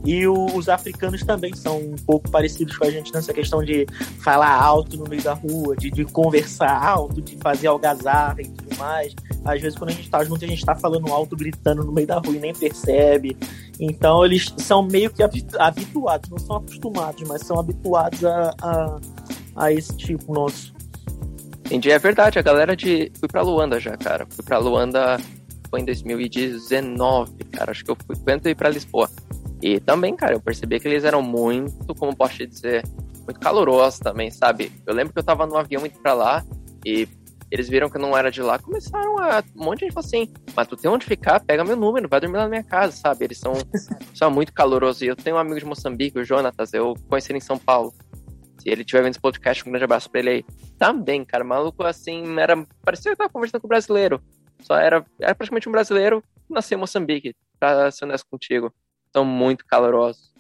E os africanos também são um pouco parecidos com a gente nessa questão de falar alto no meio da rua, de, de conversar alto, de fazer algazarra e tudo mais. Às vezes, quando a gente tá junto, a gente tá falando alto, gritando no meio da rua e nem percebe. Então, eles são meio que habituados, não são acostumados, mas são habituados a, a, a esse tipo nosso. Entendi, é verdade. A galera de. Fui pra Luanda já, cara. Fui pra Luanda foi em 2019, cara. Acho que eu fui quando eu ir pra Lisboa. E também, cara, eu percebi que eles eram muito, como posso dizer, muito calorosos também, sabe? Eu lembro que eu tava no avião indo pra lá e eles viram que eu não era de lá, começaram a. Um monte de gente falou assim: Mas tu tem onde ficar? Pega meu número, vai dormir lá na minha casa, sabe? Eles são, *laughs* são muito calorosos. E eu tenho um amigo de Moçambique, o Jonatas, eu conheci ele em São Paulo. Se ele tiver vendo esse podcast, um grande abraço pra ele aí. Também, cara, maluco assim, era. Parecia que eu tava conversando com um brasileiro. Só era, era praticamente um brasileiro nasceu em Moçambique, pra ser honesto contigo são muito calorosos.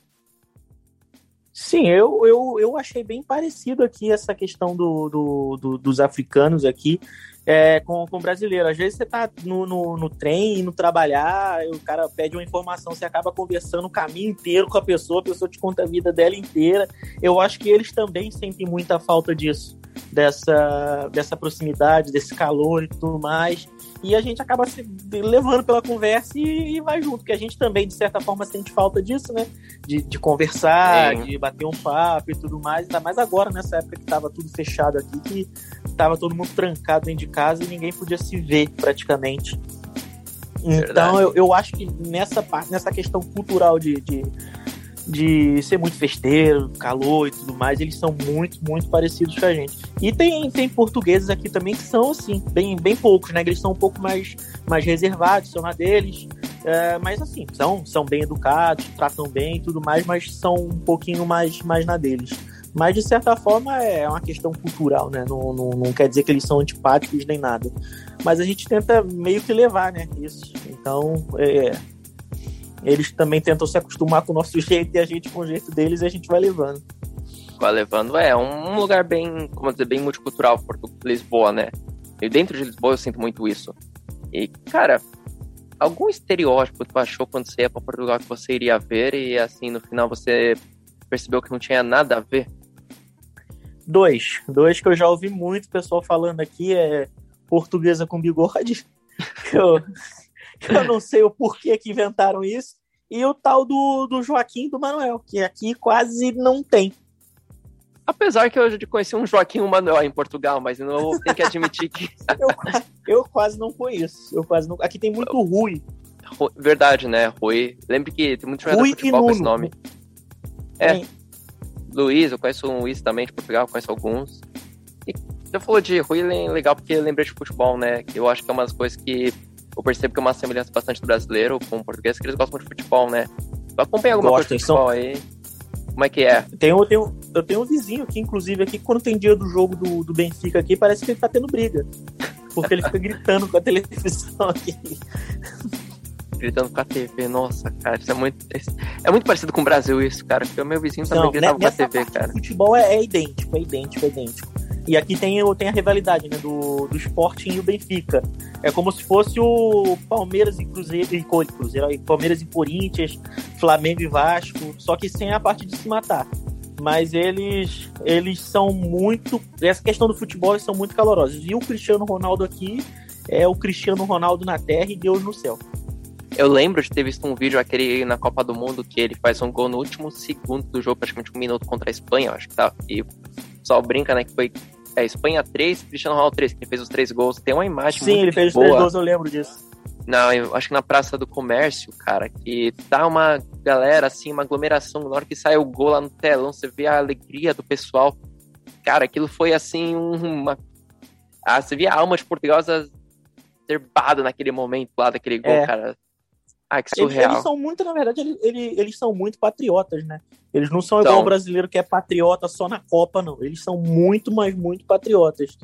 Sim, eu, eu, eu achei bem parecido aqui essa questão do, do, do dos africanos aqui é, com, com o brasileiro. Às vezes você tá no, no, no trem, indo trabalhar, o cara pede uma informação, você acaba conversando o caminho inteiro com a pessoa, a pessoa te conta a vida dela inteira. Eu acho que eles também sentem muita falta disso, dessa, dessa proximidade, desse calor e tudo mais. E a gente acaba se levando pela conversa e, e, vai junto, porque a gente também, de certa forma, sente falta disso, né? De, de conversar, de bater um papo e tudo mais. Ainda mais agora, nessa época que tava tudo fechado aqui, que tava todo mundo trancado dentro de casa e ninguém podia se ver praticamente. Então, eu, eu acho que nessa parte, nessa questão cultural de, de de ser muito festeiro, calor e tudo mais, eles são muito, muito parecidos com a gente. E tem, tem portugueses aqui também que são assim, bem, bem poucos, né? Eles são um pouco mais, mais reservados, são na deles. É, mas assim, são, são bem educados, tratam bem e tudo mais, mas são um pouquinho mais, mais na deles. Mas de certa forma é uma questão cultural, né? Não, não, não quer dizer que eles são antipáticos nem nada. Mas a gente tenta meio que levar, né? Isso. Então, é, eles também tentam se acostumar com o nosso *laughs* jeito e a gente com o jeito deles e a gente vai levando. Vai levando, é, um lugar bem, como dizer, bem multicultural, Lisboa, né? E dentro de Lisboa eu sinto muito isso. E, cara, algum estereótipo tu achou quando você ia para Portugal que você iria ver e assim no final você percebeu que não tinha nada a ver? Dois. Dois que eu já ouvi muito pessoal falando aqui é portuguesa com bigode. *laughs* eu, eu não sei o porquê que inventaram isso. E o tal do, do Joaquim do Manuel, que aqui quase não tem. Apesar que eu já conheci um Joaquim Manuel em Portugal, mas eu tenho que admitir que. eu, eu, quase não conheço. Eu quase não... Aqui tem muito Rui. Verdade, né? Rui. Lembre que tem muito jogador de futebol com esse nome. É. Sim. Luiz, eu conheço um Luiz também de Portugal, conheço alguns. E você falou de Rui, legal porque eu lembrei de futebol, né? Que eu acho que é uma das coisas que eu percebo que é uma semelhança bastante do brasileiro com o português, que eles gostam muito de futebol, né? Tu acompanha alguma Gostam, coisa de futebol são... aí? Como é que é? Tenho, eu, tenho, eu tenho um vizinho aqui, inclusive, aqui, quando tem dia do jogo do, do Benfica aqui, parece que ele tá tendo briga. Porque ele fica gritando com a televisão aqui. Gritando com a TV, nossa, cara, isso é muito. É muito parecido com o Brasil, isso, cara. Porque o meu vizinho também Não, gritava com a TV, cara. O futebol é, é idêntico, é idêntico, é idêntico. E aqui tem, tem a rivalidade né, do, do Sporting e o Benfica. É como se fosse o Palmeiras e Cruzeiro, e Cruzeiro, Palmeiras e Corinthians, Flamengo e Vasco, só que sem a parte de se matar. Mas eles, eles são muito. Essa questão do futebol, eles são muito calorosos. E o Cristiano Ronaldo aqui é o Cristiano Ronaldo na terra e Deus no céu. Eu lembro de ter visto um vídeo aquele na Copa do Mundo que ele faz um gol no último segundo do jogo, praticamente um minuto contra a Espanha, acho que tá. E pessoal brinca, né, que foi é, Espanha 3, Cristiano Ronaldo 3, que fez os três gols. Tem uma imagem Sim, ele fez boa. os três gols, eu lembro disso. Não, eu acho que na Praça do Comércio, cara, que tá uma galera, assim, uma aglomeração. Na hora que sai o gol lá no telão, você vê a alegria do pessoal. Cara, aquilo foi, assim, uma... Ah, você via a alma de Portugal zerbada naquele momento lá daquele gol, é. cara. Ah, que surreal. Eles, eles, são muito, na verdade, eles, eles, eles são muito patriotas, né? Eles não são igual então... o brasileiro que é patriota só na Copa, não. Eles são muito, mas muito patriotas.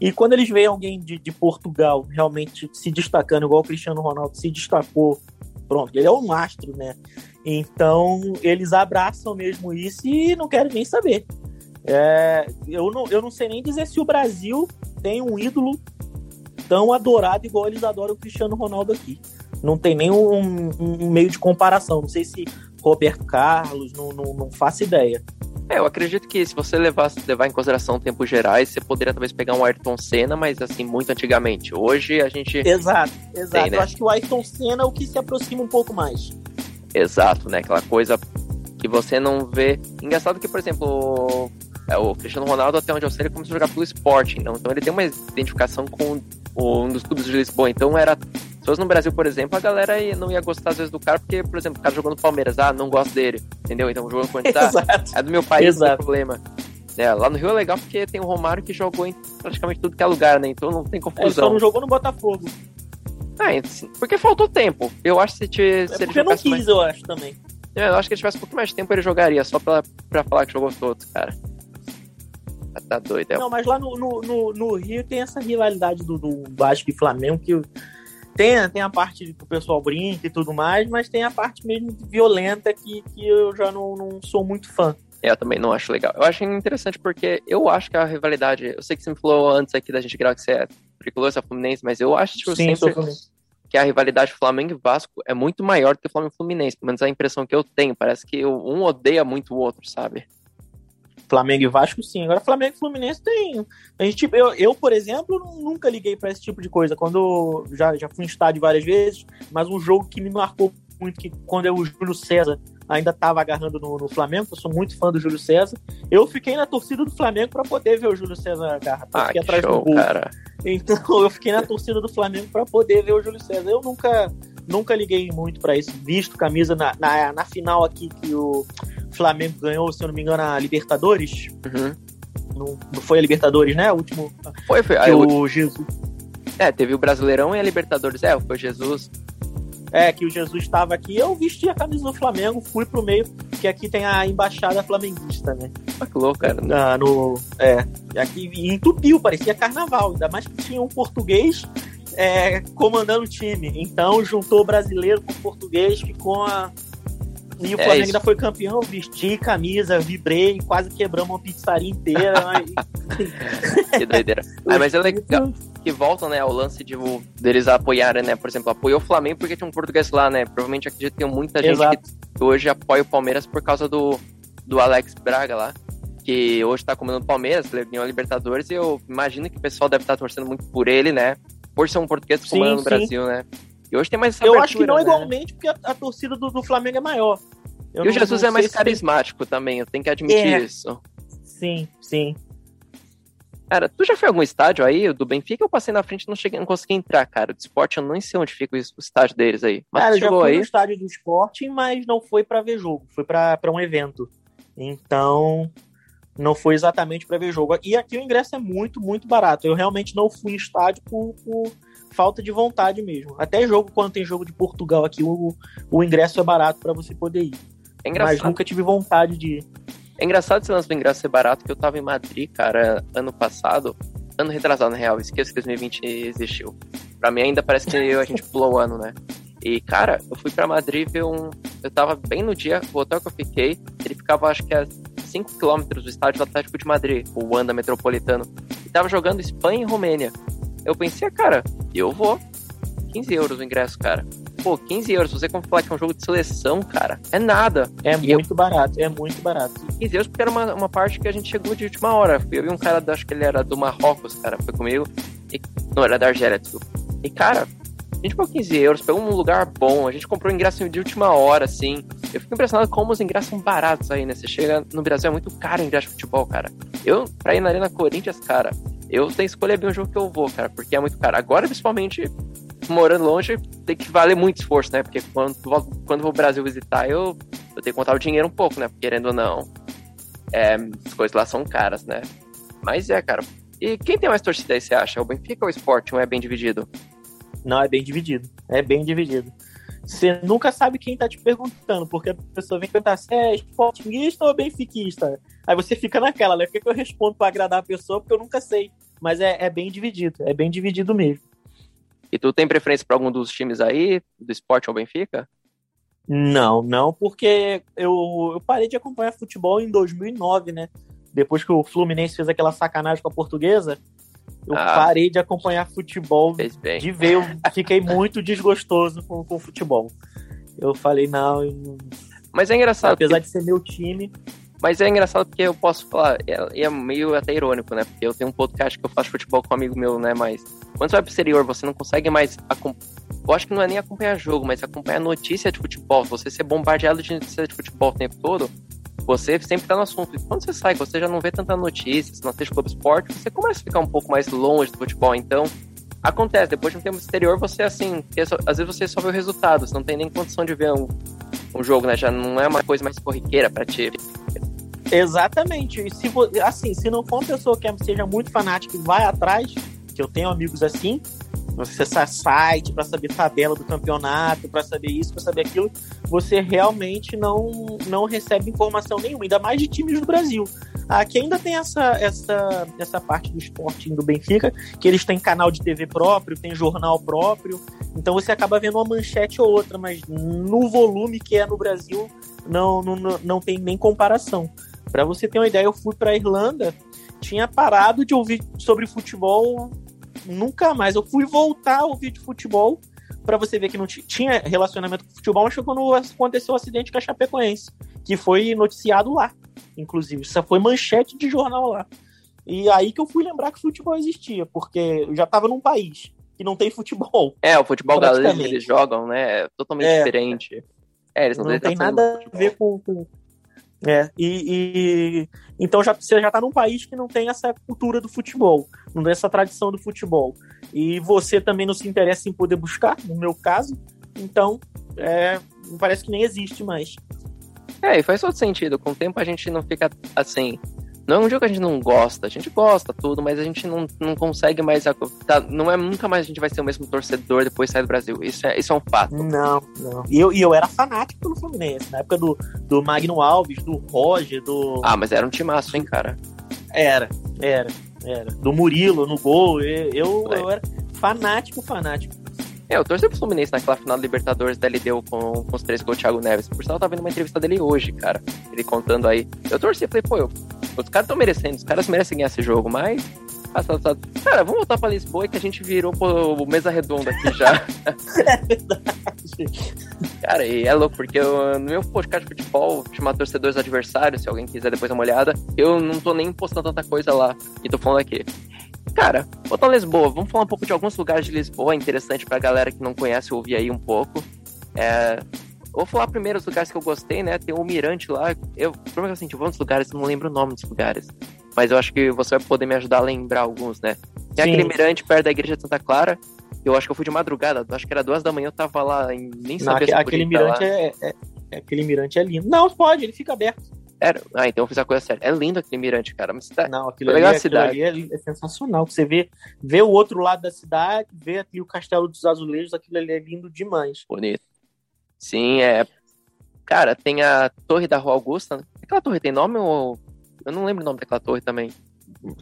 E quando eles veem alguém de, de Portugal realmente se destacando, igual o Cristiano Ronaldo se destacou, pronto, ele é um astro, né? Então eles abraçam mesmo isso e não querem nem saber. É, eu, não, eu não sei nem dizer se o Brasil tem um ídolo tão adorado igual eles adoram o Cristiano Ronaldo aqui. Não tem nem um, meio de comparação. Não sei se Roberto Carlos, não, não, não faço ideia. É, eu acredito que se você levar, levar em consideração tempos gerais, você poderia talvez pegar um Ayrton Senna, mas assim, muito antigamente. Hoje a gente. Exato, exato. Tem, né? Eu acho que o Ayrton Senna é o que se aproxima um pouco mais. Exato, né? Aquela coisa que você não vê. Engraçado que, por exemplo, é, o Cristiano Ronaldo, até onde eu sei, ele começou a jogar pelo esporte, não? Então ele tem uma identificação com um dos clubes de Lisboa. Então era se fosse no Brasil, por exemplo, a galera não ia gostar às vezes do cara, porque, por exemplo, o cara jogou no Palmeiras, ah, não gosto dele, entendeu? Então jogou no Corinthians, ah, é do meu país, Exato. não tem problema. É, lá no Rio é legal porque tem o Romário que jogou em praticamente tudo que é lugar, né? Então não tem confusão. Ele só não jogou no Botafogo. Ah, porque faltou tempo. Eu acho que se, te, é se ele porque não quis, mais... eu acho também. É, eu acho que se ele tivesse um pouquinho mais de tempo, ele jogaria, só pra, pra falar que jogou todos, cara. Tá doido, é. Não, mas lá no, no, no, no Rio tem essa rivalidade do, do Vasco e Flamengo que tem, tem a parte que o pessoal brinca e tudo mais, mas tem a parte mesmo violenta que, que eu já não, não sou muito fã. É, eu também não acho legal. Eu acho interessante porque eu acho que a rivalidade. Eu sei que você me falou antes aqui da gente gravar que você é tricolor, você é Fluminense, mas eu acho tipo, Sim, sempre que a rivalidade Flamengo e Vasco é muito maior do que Flamengo e Fluminense. Pelo menos a impressão que eu tenho. Parece que um odeia muito o outro, sabe? Flamengo e Vasco, sim. Agora, Flamengo e Fluminense tem. A gente, eu, eu, por exemplo, nunca liguei para esse tipo de coisa. Quando já, já fui em estádio várias vezes, mas um jogo que me marcou muito, que quando eu, o Júlio César ainda estava agarrando no, no, Flamengo, eu sou muito fã do Júlio César. Eu fiquei na torcida do Flamengo para poder ver o Júlio César agarrar. Ah, fiquei atrás show, do gol. Cara. Então *laughs* eu fiquei na torcida do Flamengo para poder ver o Júlio César. Eu nunca, nunca liguei muito para isso. Visto camisa na, na, na final aqui que o Flamengo ganhou, se eu não me engano, a Libertadores. Uhum. Não, não, foi a Libertadores, né? O último. Foi, foi. Aí, o Jesus. É, teve o Brasileirão e a Libertadores. É, foi Jesus. É, que o Jesus estava aqui, eu vesti a camisa do Flamengo, fui pro meio, que aqui tem a embaixada flamenguista, né? Ah, que louco, cara. Ah, no, é, aqui entupiu, parecia carnaval, ainda mais que tinha um português é, comandando o time. Então juntou o brasileiro com o português, ficou a, e o é Flamengo ainda foi campeão, vesti camisa, vibrei, quase quebramos uma pizzaria inteira. mas... *laughs* que doideira. *laughs* Ah, mas é legal que voltam, né, ao lance de, deles apoiarem, né? Por exemplo, apoiou o Flamengo porque tinha um português lá, né? Provavelmente acredito que tem muita gente Exato. que hoje apoia o Palmeiras por causa do, do Alex Braga lá. Que hoje tá comendo o Palmeiras, ganhou a Libertadores, e eu imagino que o pessoal deve estar tá torcendo muito por ele, né? Por ser um português comando no Brasil, né? E hoje tem mais essa Eu acho que não né? igualmente, porque a, a torcida do, do, Flamengo é maior. Eu e o Jesus é mais carismático se... também, eu tenho que admitir é. isso. Sim, sim. Cara, tu já foi a algum estádio aí? Do Benfica eu passei na frente e não, cheguei, não consegui entrar, cara. Do esporte eu não sei onde fica o estádio deles aí. Mas cara, eu já fui aí? no estádio do esporte, mas não foi para ver jogo, foi para um evento. Então, não foi exatamente para ver jogo. E aqui o ingresso é muito, muito barato. Eu realmente não fui em estádio por, por falta de vontade mesmo. Até jogo, quando tem jogo de Portugal aqui, o, o ingresso é barato para você poder ir. É Mas nunca tive vontade de ir. É engraçado esse lance do ingresso ser barato, que eu tava em Madrid, cara, ano passado. Ano retrasado, na real. Esqueço que 2020 existiu. Pra mim ainda parece que a gente pulou o ano, né? E, cara, eu fui pra Madrid ver um. Eu tava bem no dia, o hotel que eu fiquei, ele ficava, acho que a 5km do estádio do Atlético de Madrid, o Wanda Metropolitano. E tava jogando Espanha e Romênia. Eu pensei, cara, eu vou. 15 euros o ingresso, cara. Pô, 15 euros, você como falar que é um jogo de seleção, cara, é nada. É e muito eu... barato, é muito barato. 15 euros porque era uma, uma parte que a gente chegou de última hora. Eu vi um cara, acho que ele era do Marrocos, cara, foi comigo. E... Não, era da Argélia, desculpa. E, cara, a gente pagou 15 euros, pegou um lugar bom, a gente comprou ingresso de última hora, assim. Eu fico impressionado como os ingressos são baratos aí, né? Você chega no Brasil, é muito caro o ingresso de futebol, cara. Eu, pra ir na Arena Corinthians, cara, eu tenho que escolher bem o jogo que eu vou, cara, porque é muito caro. Agora, principalmente, morando longe, tem que valer muito esforço, né? Porque quando, quando vou ao Brasil visitar, eu, eu tenho que contar o dinheiro um pouco, né? Querendo ou não, é, as coisas lá são caras, né? Mas é, cara. E quem tem mais torcida aí, você acha? O Benfica ou o Sporting? Ou é bem dividido? Não, é bem dividido. É bem dividido. Você nunca sabe quem tá te perguntando, porque a pessoa vem perguntar se é sportingista ou benfiquista. Aí você fica naquela, né? Por que eu respondo para agradar a pessoa? Porque eu nunca sei. Mas é, é bem dividido, é bem dividido mesmo. E tu tem preferência para algum dos times aí, do esporte ou Benfica? Não, não, porque eu, eu parei de acompanhar futebol em 2009, né? Depois que o Fluminense fez aquela sacanagem com a portuguesa, eu ah, parei de acompanhar futebol, de ver, eu fiquei muito desgostoso com, com o futebol. Eu falei, não. Mas é engraçado. Apesar de ser meu time. Mas é engraçado porque eu posso falar, é, é meio até irônico, né? Porque eu tenho um podcast que eu faço futebol com um amigo meu, né? Mas quando você vai pro exterior, você não consegue mais. Eu acho que não é nem acompanhar jogo, mas acompanhar notícia de futebol. Você ser bombardeado de notícia de futebol o tempo todo, você sempre tá no assunto. E quando você sai, você já não vê tanta notícia, não assiste Clube Esporte, você começa a ficar um pouco mais longe do futebol. Então, acontece, depois de um tempo exterior, você assim, às vezes você só vê o resultado, você não tem nem condição de ver um, um jogo, né? Já não é uma coisa mais corriqueira para ti. Exatamente. E se assim, se não for uma pessoa que seja muito fanática e vai atrás, que eu tenho amigos assim, acessar site para saber tabela do campeonato, para saber isso, para saber aquilo, você realmente não, não recebe informação nenhuma, ainda mais de times do Brasil. Aqui ainda tem essa, essa, essa parte do esporte do Benfica, que eles têm canal de TV próprio, tem jornal próprio, então você acaba vendo uma manchete ou outra, mas no volume que é no Brasil, não, não, não tem nem comparação. Para você ter uma ideia, eu fui para Irlanda, tinha parado de ouvir sobre futebol nunca mais. Eu fui voltar a ouvir de futebol para você ver que não tinha relacionamento com futebol, mas foi quando aconteceu o acidente com a Chapecoense, que foi noticiado lá, inclusive. Isso foi manchete de jornal lá. E aí que eu fui lembrar que futebol existia, porque eu já estava num país que não tem futebol. É, o futebol galês eles jogam, né? É totalmente é, diferente. É, eles não, não tem nada a ver com, com, é, e, e, então já, você já está num país que não tem essa cultura do futebol, não tem essa tradição do futebol. E você também não se interessa em poder buscar, no meu caso, então é, parece que nem existe mais. É, e faz todo sentido. Com o tempo a gente não fica assim, não é um jogo que a gente não gosta, a gente gosta tudo, mas a gente não, não consegue mais. Tá, não é nunca mais a gente vai ser o mesmo torcedor depois de sair do Brasil. Isso é, isso é um fato. Não, não. E eu, e eu era fanático pelo Fluminense, na época do, do Magno Alves, do Roger, do. Ah, mas era um timaço, hein, cara? Era, era, era. Do Murilo no gol. Eu, eu, eu era fanático, fanático. É, eu torci pro Fluminense naquela final da Libertadores da LDU com, com os três gols do Thiago Neves. Por sinal, eu tava vendo uma entrevista dele hoje, cara. Ele contando aí. Eu torci, falei, pô, eu, os caras estão merecendo, os caras merecem ganhar esse jogo, mas. Cara, vamos voltar pra Lisboa que a gente virou pô, mesa redonda aqui já. *laughs* é verdade. Cara, e é louco, porque eu, no meu podcast de futebol, chamar torcedores adversários, se alguém quiser depois dar uma olhada, eu não tô nem postando tanta coisa lá. E tô falando aqui. Cara, voltando a Lisboa, vamos falar um pouco de alguns lugares de Lisboa, interessante pra galera que não conhece ouvir aí um pouco. É, vou falar primeiro os lugares que eu gostei, né? Tem o Mirante lá. Eu, assim, eu vou nos lugares, não lembro o nome dos lugares. Mas eu acho que você vai poder me ajudar a lembrar alguns, né? Tem Sim. aquele Mirante perto da igreja de Santa Clara. Eu acho que eu fui de madrugada, acho que era duas da manhã, eu tava lá, nem sabia não, se aquele mirante é, é, é, aquele mirante é lindo. Não, pode, ele fica aberto. Era? Ah, então eu fiz a coisa séria. É lindo aquele mirante, cara. Mas tá... Não, aquilo, ali, aquilo ali é, é, sensacional. Você vê, vê o outro lado da cidade, vê aqui o Castelo dos Azulejos, aquilo ali é lindo demais. Bonito. Sim, é. Cara, tem a Torre da Rua Augusta. Aquela torre tem nome ou. Eu não lembro o nome daquela torre também.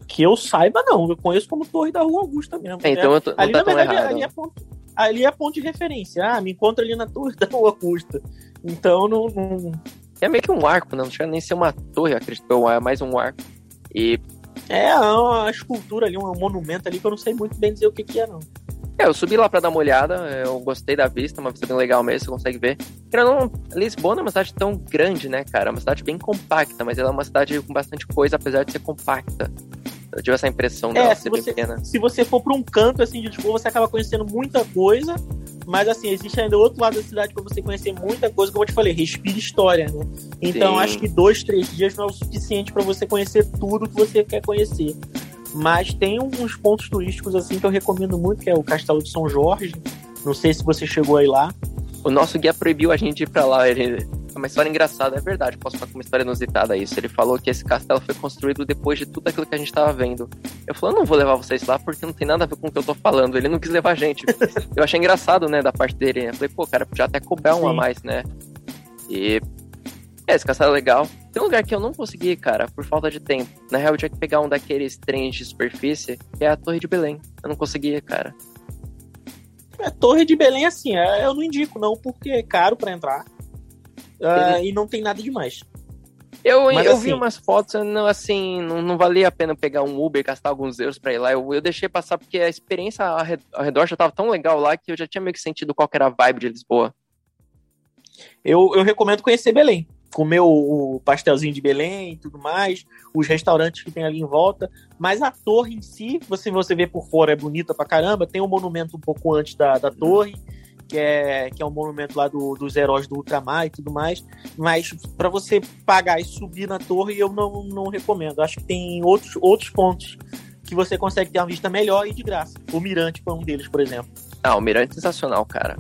Que eu saiba, não. Eu conheço como Torre da Rua Augusta mesmo. É, então, eu tô, ali, tá na verdade, ali é, ponto, ali é ponto de referência. Ah, me encontra ali na Torre da Rua Augusta. Então, não, não é meio que um arco, né? não chega nem ser uma torre, acredito que é mais um arco. E. É, é uma escultura ali, um monumento ali que eu não sei muito bem dizer o que, que é, não. É, eu subi lá pra dar uma olhada, eu gostei da vista, uma vista bem legal mesmo, você consegue ver. Não, Lisboa não é uma cidade tão grande, né, cara? É uma cidade bem compacta, mas ela é uma cidade com bastante coisa, apesar de ser compacta. Eu tive essa impressão dela é, se você, pequena. Se você for pra um canto assim de Lisboa, você acaba conhecendo muita coisa, Mas assim, existe ainda outro lado da cidade para você conhecer muita coisa, como eu te falei, respira história, né? Então Sim. acho que dois, três dias não é o suficiente para você conhecer tudo que você quer conhecer. Mas tem uns pontos turísticos assim que eu recomendo muito, que é o Castelo de São Jorge. Não sei se você chegou aí lá. O nosso guia proibiu a gente ir pra lá. Ele... É uma história engraçada, é verdade. Posso falar uma história inusitada isso. Ele falou que esse castelo foi construído depois de tudo aquilo que a gente tava vendo. Eu falei, eu não vou levar vocês lá porque não tem nada a ver com o que eu tô falando. Ele não quis levar a gente. *laughs* eu achei engraçado, né, da parte dele. Eu falei, pô, cara, podia até cobrar um Sim. a mais, né? E. É, esse castelo é legal. Tem um lugar que eu não consegui, cara, por falta de tempo. Na real, eu tinha que pegar um daqueles trens de superfície, que é a Torre de Belém. Eu não conseguia, cara. A Torre de Belém, assim, é, eu não indico, não, porque é caro para entrar. Uh, e não tem nada demais. Eu, Mas, eu assim, vi umas fotos, não, assim, não, não, valia a pena pegar um Uber e gastar alguns euros pra ir lá. Eu, eu deixei passar porque a experiência ao redor já tava tão legal lá que eu já tinha meio que sentido qual era a vibe de Lisboa. Eu, eu recomendo conhecer Belém comer o, pastelzinho de Belém e tudo mais, os restaurantes que tem ali em volta, mas a torre em si, você, você vê por fora, é bonita pra caramba, tem um monumento um pouco antes da, da torre, que é, que é um monumento lá do, dos heróis do ultramar e tudo mais, mas para você pagar e subir na torre, eu não, não recomendo. Acho que tem outros, outros pontos que você consegue ter uma vista melhor e de graça. O Mirante foi um deles, por exemplo. Ah, o Mirante é sensacional, cara.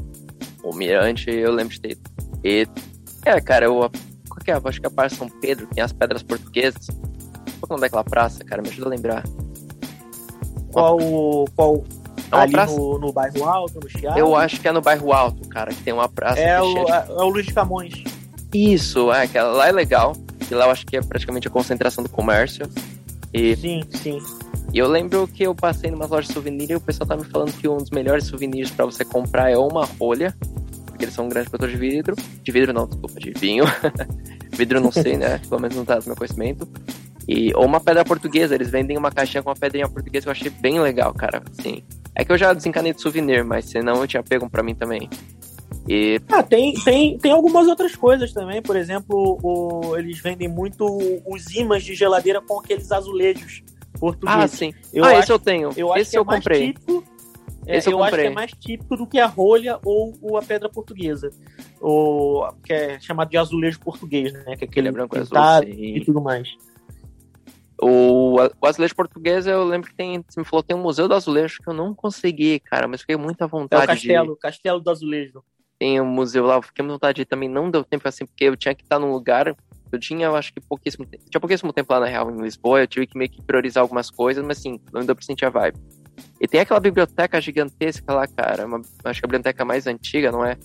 O Mirante, eu lembro de ter. E, é, cara, eu que é? Acho que é a Praça São Pedro, tem as pedras portuguesas. Qual é daquela praça, cara? Me ajuda a lembrar. Qual. qual é ali praça... no, no, bairro Alto, no Chiado? Eu acho que é no bairro Alto, cara, que tem uma praça. É, o, de... é, é o Luiz de Camões. Isso, é, que lá é legal. E lá eu acho que é praticamente a concentração do comércio. E... Sim, sim. E eu lembro que eu passei numa loja de souvenir e o pessoal tá me falando que um dos melhores souvenirs para você comprar é uma rolha porque eles são um grande produtor de vidro. De vidro não, desculpa, de vinho. *laughs* vidro não sei, né? Pelo menos não tá no meu conhecimento. E, ou uma pedra portuguesa, eles vendem uma caixinha com uma pedrinha portuguesa que eu achei bem legal, cara. Assim, é que eu já desencanei de souvenir, mas senão eu tinha pego um pra mim também. E... Ah, tem, tem, tem algumas outras coisas também. Por exemplo, o, eles vendem muito os imãs de geladeira com aqueles azulejos portugueses. Ah, sim. Eu ah, acho, esse eu tenho. Eu esse eu é comprei. Típico, é, Esse eu, eu acho que é mais típico do que a rolha ou, ou a pedra portuguesa. O, que é chamado de azulejo português, né? Que é aquele é branco azul e tudo mais. O, o azulejo português, eu lembro que tem. Você me falou tem um museu do azulejo que eu não consegui, cara, mas fiquei muita vontade. É o castelo, de... castelo do azulejo. Tem um museu lá, fiquei muita vontade de também. Não deu tempo assim, porque eu tinha que estar num lugar. Eu tinha, eu acho que pouquíssimo tempo. Tinha pouquíssimo tempo lá na real, em Lisboa. Eu tive que meio que priorizar algumas coisas, mas assim, não deu pra sentir a vibe. E tem aquela biblioteca gigantesca lá, cara. Uma, acho que a biblioteca mais antiga, não é?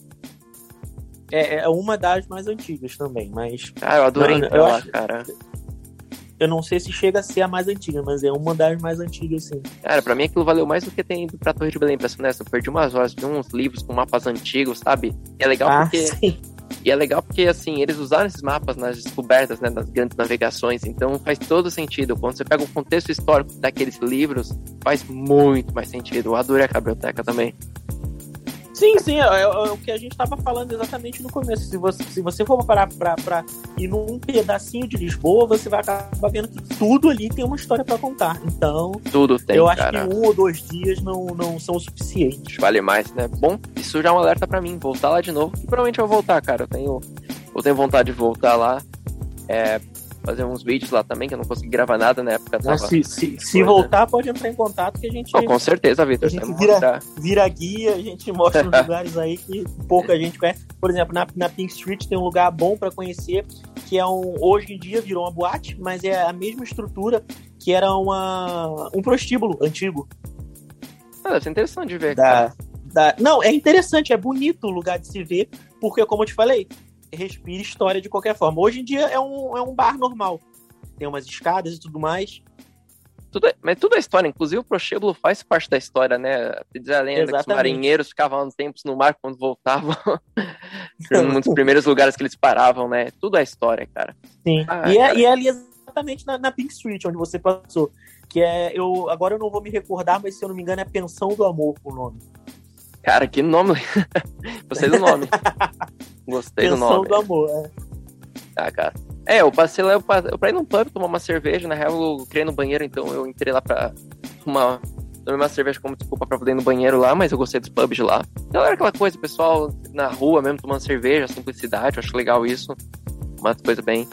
É, é uma das mais antigas também, mas. Ah, eu adorei não, eu lá, acho... cara. Eu não sei se chega a ser a mais antiga, mas é uma das mais antigas, sim. Cara, pra mim aquilo valeu mais do que ter ido pra Torre de Belém, pra ser honesto. Eu perdi umas horas, vi uns livros com mapas antigos, sabe? E é legal ah, porque. *laughs* Sim. E é legal porque, assim, eles usaram esses mapas nas descobertas, né, das grandes navegações, então faz todo sentido. Quando você pega o contexto histórico daqueles livros, faz muito mais sentido. Eu adorei a biblioteca também. Sim, sim, é, é, é, o que a gente estava falando exatamente no começo. Se você, se você for parar para ir num pedacinho de Lisboa, você vai acabar vendo que tudo ali tem uma história para contar. Então, tudo tem, eu acho cara. que um ou dois dias não, não são o suficientes. Vale mais, né? Bom, isso já é um alerta para mim, voltar lá de novo. E provavelmente eu vou voltar, cara. Eu tenho, eu tenho vontade de voltar lá. É, fazer uns vídeos lá também, que eu não consegui gravar nada na época. Tava... se, se, se voltar, pode entrar em contato que a gente. Oh, com certeza, Vitor. A gente vira, vira guia, a gente mostra os lugares aí que pouca gente conhece. Por exemplo, na, na Pink Street tem um lugar bom para conhecer, que é um. Hoje em dia virou uma boate, mas é a mesma estrutura que era uma, um prostíbulo antigo. Ah, deve ser interessante de ver. Da, da... Não, é interessante, é bonito o lugar de se ver, porque, como eu te falei, respira história de qualquer forma. Hoje em dia é um, é um bar normal. Tem umas escadas e tudo mais. Tudo, é, mas tudo é história, inclusive o prostíbulo faz parte da história, né? Diz a lenda Exatamente. que os marinheiros ficavam tempos no mar quando voltavam. *laughs* um dos primeiros lugares que eles paravam, né? Tudo é história, cara. Sim. Ah, e, é, e, é, ali exatamente na, na, Pink Street, onde você passou. Que é. Eu, agora eu não vou me recordar, mas se eu não me engano, é Pensão do Amor o nome. Cara, que nome. *laughs* Gostei do nome. Gostei Pensão do nome. do amor, é. Ah, cara. É, eu passei lá, eu, passei, eu pra ir num pub tomar uma cerveja, na real eu criei no banheiro, então eu entrei lá pra tomar, tomei uma cerveja como desculpa pra poder ir no banheiro lá, mas eu gostei dos pubs de lá. Então era aquela coisa, pessoal na rua mesmo tomando cerveja, simplicidade, eu acho legal isso. Umas coisas bem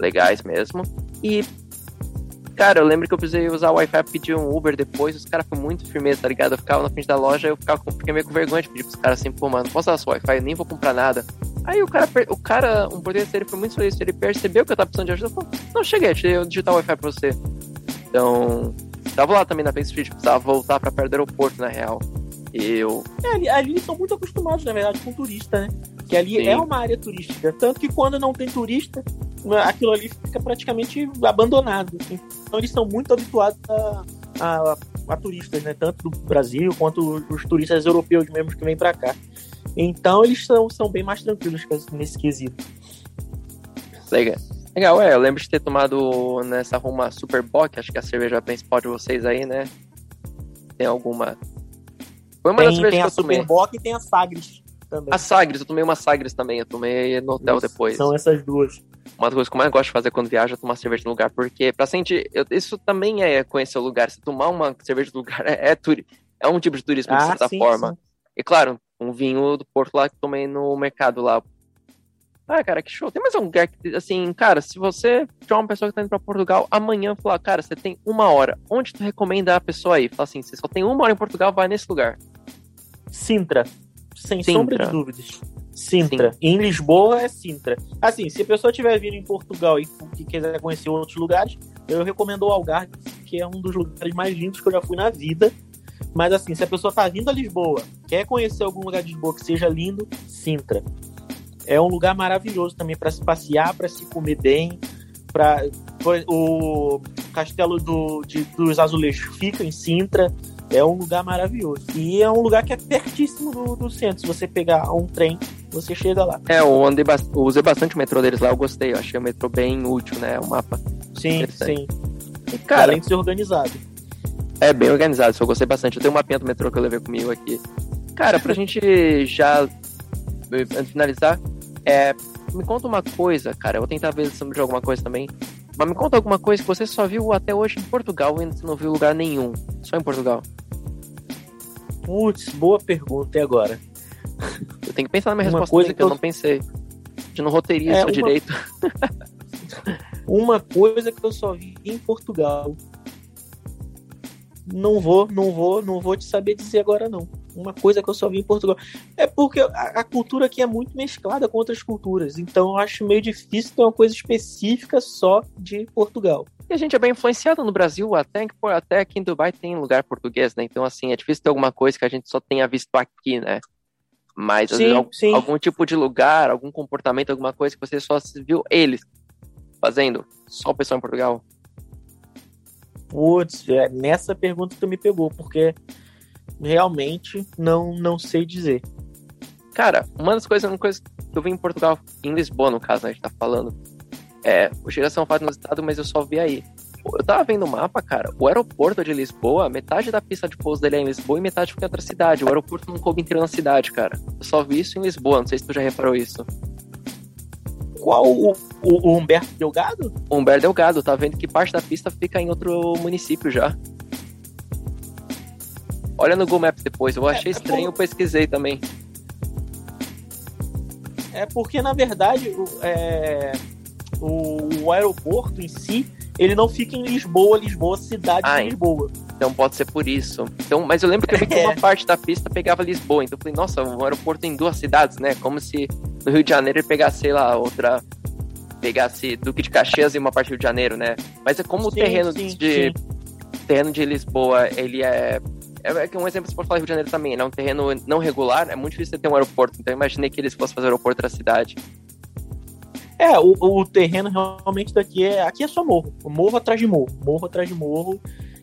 legais mesmo. E, cara, eu lembro que eu precisei usar o Wi-Fi pra pedir um Uber depois, os caras foram muito firmeza, tá ligado? Eu ficava na frente da loja, eu ficava, fiquei meio com vergonha de pedir pros caras assim, pô, mano, não posso usar seu Wi-Fi, eu nem vou comprar nada. Aí o cara, o cara, um português dele foi muito feliz, ele percebeu que eu tava precisando de ajuda, falou, não, cheguei, eu digitar o Wi-Fi pra você. Então, tava lá também na Face Street, precisava voltar pra perto do aeroporto, na real. Eu... É, ali, ali eles são muito acostumados, na verdade, com turista, né? Que ali Sim. é uma área turística. Tanto que quando não tem turista, aquilo ali fica praticamente abandonado. Então eles são muito habituados a, a, a turistas, né? Tanto do Brasil quanto os turistas europeus mesmo que vêm para cá. Então eles são, são bem mais tranquilos nesse quesito. Legal. Legal, é. Eu lembro de ter tomado nessa Roma Super Bock, acho que é a cerveja principal de vocês aí, né? Tem alguma. Foi uma tem, das cervejas tem que eu tomei. Super Bock e tem a Sagres também. A Sagres, eu tomei uma Sagres também, eu tomei no hotel isso, depois. São essas duas. Uma das coisas que eu mais gosto de fazer quando viajo é tomar cerveja no lugar, porque pra sentir. Eu, isso também é conhecer o lugar. Se tomar uma cerveja no lugar *laughs* é, é, turi, é um tipo de turismo, ah, de certa sim, forma. Sim. E claro, um vinho do Porto lá que tomei no mercado lá. Ah, cara, que show. Tem mais um lugar que, assim, cara, se você tiver uma pessoa que tá indo pra Portugal, amanhã falar, cara, você tem uma hora. Onde tu recomenda a pessoa ir? Fala assim, você só tem uma hora em Portugal, vai nesse lugar. Sintra. Sem Sintra. sombra de dúvidas. Sintra. Em Lisboa é Sintra. Assim, se a pessoa estiver vindo em Portugal e que quiser conhecer outros lugares, eu recomendo o Algarve, que é um dos lugares mais lindos que eu já fui na vida. Mas assim, se a pessoa tá vindo a Lisboa, quer conhecer algum lugar de Lisboa que seja lindo, Sintra. É um lugar maravilhoso também para se passear, para se comer bem. Pra, o Castelo do, de, dos Azulejos fica em Sintra. É um lugar maravilhoso. E é um lugar que é pertíssimo do, do centro. Se você pegar um trem, você chega lá. É, eu andei eu usei bastante o metrô deles lá, eu gostei. Eu achei o metrô bem útil, né? O mapa. Sim, sim. E, cara, Além de ser organizado. É bem organizado, eu gostei bastante. Eu tenho uma mapinha do metrô que eu levei comigo aqui. Cara, pra *laughs* gente já finalizar, é, me conta uma coisa, cara. Eu vou tentar ver sobre alguma coisa também. Mas me conta alguma coisa que você só viu até hoje em Portugal e você não viu lugar nenhum. Só em Portugal. Putz, boa pergunta. E agora? Eu tenho que pensar na minha uma resposta coisa que eu... eu não pensei. De não roteiria é, uma... direito. *laughs* uma coisa que eu só vi em Portugal não vou, não vou, não vou te saber dizer agora não. Uma coisa que eu só vi em Portugal. É porque a, a, cultura aqui é muito mesclada com outras culturas. Então eu acho meio difícil ter uma coisa específica só de Portugal. E a gente é bem influenciado no Brasil, até, até aqui em Dubai tem lugar português, né? Então, assim, é difícil ter alguma coisa que a gente só tenha visto aqui, né? Mas sim, vezes, sim. algum tipo de lugar, algum comportamento, alguma coisa que você só viu eles fazendo, só o pessoal em Portugal. Putz, é nessa pergunta que tu me pegou, porque realmente não, não sei dizer. Cara, uma das coisas, uma coisa que eu vi em Portugal, em Lisboa, no caso, né, a gente tá falando, é, o Geração faz no estado, mas eu só vi aí. Eu tava vendo o mapa, cara, o aeroporto de Lisboa, metade da pista de pouso dele é em Lisboa e metade fica em outra cidade. O aeroporto não coube inteiro na cidade, cara. Eu só vi isso em Lisboa, não sei se tu já reparou isso. Qual o, o, o Humberto Delgado? O Humberto Delgado, tá vendo que parte da pista fica em outro município já. Olha no Google Maps depois, eu achei é, estranho, eu pesquisei também. É porque, na verdade, é, o, o aeroporto em si, ele não fica em Lisboa, Lisboa, cidade ah, de Lisboa. Então pode ser por isso. Então, mas eu lembro que, eu vi que *laughs* uma parte da pista pegava Lisboa. Então eu falei, nossa, o aeroporto tem duas cidades, né? Como se no Rio de Janeiro ele pegasse, sei lá, outra. Pegasse Duque de Caxias e uma parte do Rio de Janeiro, né? Mas é como sim, o terreno sim, de. Sim. terreno de Lisboa, ele é. É, é um exemplo, você pode falar Rio de Janeiro também, né? Um terreno não regular, é muito difícil ter um aeroporto. Então eu imaginei que eles fossem fazer aeroporto da cidade. É, o, o terreno realmente daqui é. Aqui é só morro. Morro atrás de morro. Morro atrás de morro.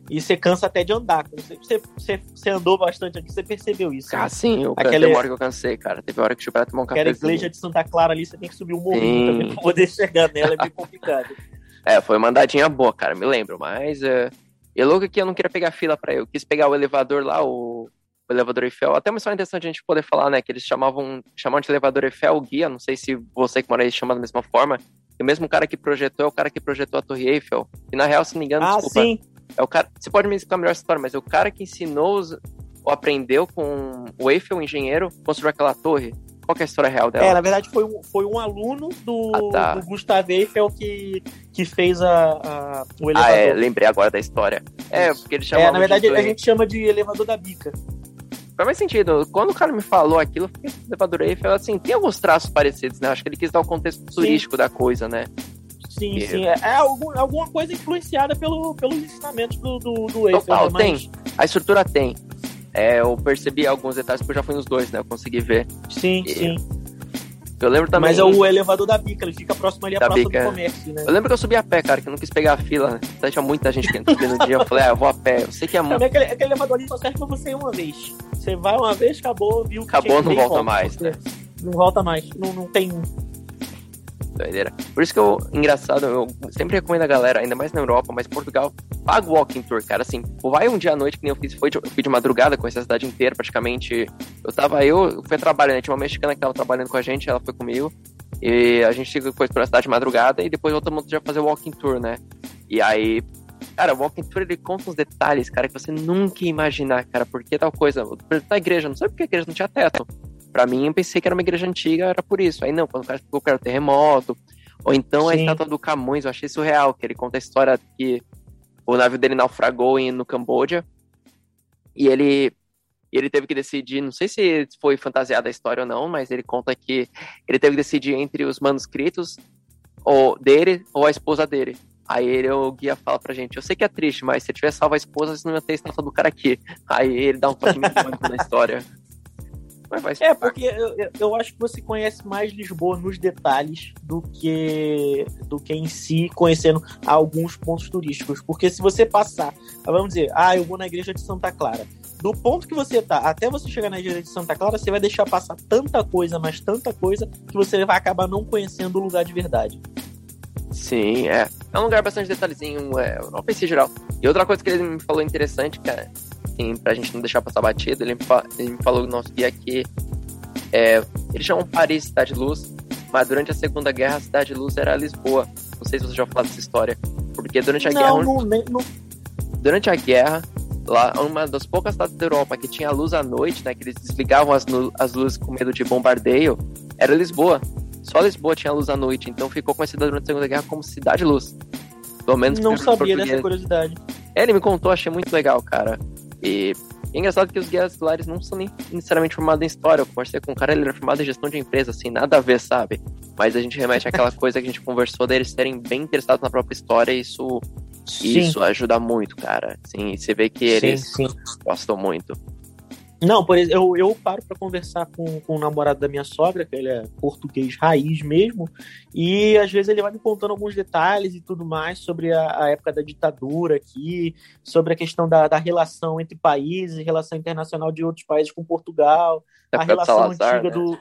E você cansa até de andar. Você, você, você andou bastante aqui, você percebeu isso. Ah, né? sim, eu Aquela... teve uma hora que eu cansei, cara. Teve hora que eu tive tomar um café. Aquela igreja de Santa Clara ali, você tem que subir um morrinho também pra poder chegar nela, é bem complicado. *laughs* é, foi uma andadinha boa, cara, me lembro, mas. É... E louco que eu não queria pegar fila pra eu. eu quis pegar o elevador lá, o, o elevador Eiffel. Até uma história interessante a gente poder falar, né? Que eles chamavam, chamavam de elevador Eiffel guia. Não sei se você que mora aí chama da mesma forma. E o mesmo cara que projetou é o cara que projetou a Torre Eiffel. E na real, se não me engano, ah, desculpa. Sim É o cara. Você pode me explicar melhor essa história, mas é o cara que ensinou os, ou aprendeu com o Eiffel, o engenheiro, construir aquela torre. Qual é a história real dela? É, na verdade foi um, foi um aluno do, ah, tá. do Gustav Eiffel que, que fez a, a, o elevador. Ah, é, lembrei agora da história. É, porque ele chama. É, na verdade a gente chama de elevador da bica. Faz mais sentido. Quando o cara me falou aquilo, eu fiquei elevador Eiffel, assim, tem alguns traços parecidos, né? Acho que ele quis dar o contexto turístico Sim. da coisa, né? Sim, sim. É, é algum, alguma coisa influenciada pelo, pelos ensinamentos do, do, do Eiffel. Total, né? tem. A estrutura tem. É, eu percebi alguns detalhes, porque eu já fui nos dois, né? Eu consegui ver. Sim, e... sim. Eu lembro também. Mas é o elevador da bica, ele fica próximo ali à praça bica, do é. comércio, né? Eu lembro que eu subi a pé, cara, que eu não quis pegar a fila. Né? Então, tinha muita gente que subia no dia. Eu falei, ah, eu vou a pé. Eu sei que é muito. Aquele, aquele elevador ali só serve pra você ir uma vez. Você vai uma vez, acabou, viu? Acabou, não volta, volta mais, né? Não volta mais. Não, não tem doideira. Por isso que eu, engraçado, eu sempre recomendo a galera, ainda mais na Europa, mas Portugal, paga o walking tour, cara. Assim, vai um dia à noite, que nem eu fiz, foi de, fui de madrugada, com essa cidade inteira, praticamente. Eu tava, eu, eu fui trabalhando, tinha uma mexicana que tava trabalhando com a gente, ela foi comigo. E a gente foi pra cidade de madrugada e depois voltamos já fazer o walking tour, né? E aí, cara, o walking tour ele conta uns detalhes, cara, que você nunca ia imaginar, cara, porque tal coisa. Na igreja, não sabe por que a igreja não tinha teto. Pra mim, eu pensei que era uma igreja antiga, era por isso. Aí não, quando o cara ficou, era terremoto. Ou então Sim. a estátua do Camões, eu achei surreal, que ele conta a história que o navio dele naufragou em, no Camboja. E ele, ele teve que decidir, não sei se foi fantasiada a história ou não, mas ele conta que ele teve que decidir entre os manuscritos ou dele ou a esposa dele. Aí ele, o guia fala pra gente, eu sei que é triste, mas se tiver salvo a esposa, você não ia ter a estátua do cara aqui. Aí ele dá um toque na história. É, porque eu, eu acho que você conhece mais Lisboa nos detalhes do que do que em si conhecendo alguns pontos turísticos. Porque se você passar, vamos dizer, ah, eu vou na igreja de Santa Clara. Do ponto que você tá até você chegar na igreja de Santa Clara, você vai deixar passar tanta coisa, mas tanta coisa, que você vai acabar não conhecendo o lugar de verdade. Sim, é. É um lugar bastante detalhezinho, é, não pensei geral. E outra coisa que ele me falou interessante, cara, assim, pra gente não deixar passar batido, ele me, ele me falou no nosso guia que é, eles chamam Paris Cidade Luz, mas durante a Segunda Guerra a Cidade Luz era Lisboa. Não sei se você já falou dessa história. Porque durante a não, guerra. Não, não. Durante a guerra, lá, uma das poucas cidades da Europa que tinha luz à noite, né? Que eles desligavam as, as luzes com medo de bombardeio, era Lisboa. Só Lisboa tinha luz à noite, então ficou conhecida durante a Segunda Guerra como Cidade Luz. Pelo menos Não sabia dessa curiosidade. É, ele me contou, achei muito legal, cara. E é engraçado que os guias lares não são nem necessariamente formados em história. Eu conversei com um cara, ele era formado em gestão de empresa, assim, nada a ver, sabe? Mas a gente remete àquela *laughs* coisa que a gente conversou deles serem bem interessados na própria história e isso, isso ajuda muito, cara. Assim, você vê que eles sim, sim. gostam muito. Não, por exemplo, eu, eu paro para conversar com, com o namorado da minha sogra, que ele é português raiz mesmo, e às vezes ele vai me contando alguns detalhes e tudo mais sobre a, a época da ditadura aqui, sobre a questão da, da, relação entre países, relação internacional de outros países com Portugal, a relação Salazar, antiga né? do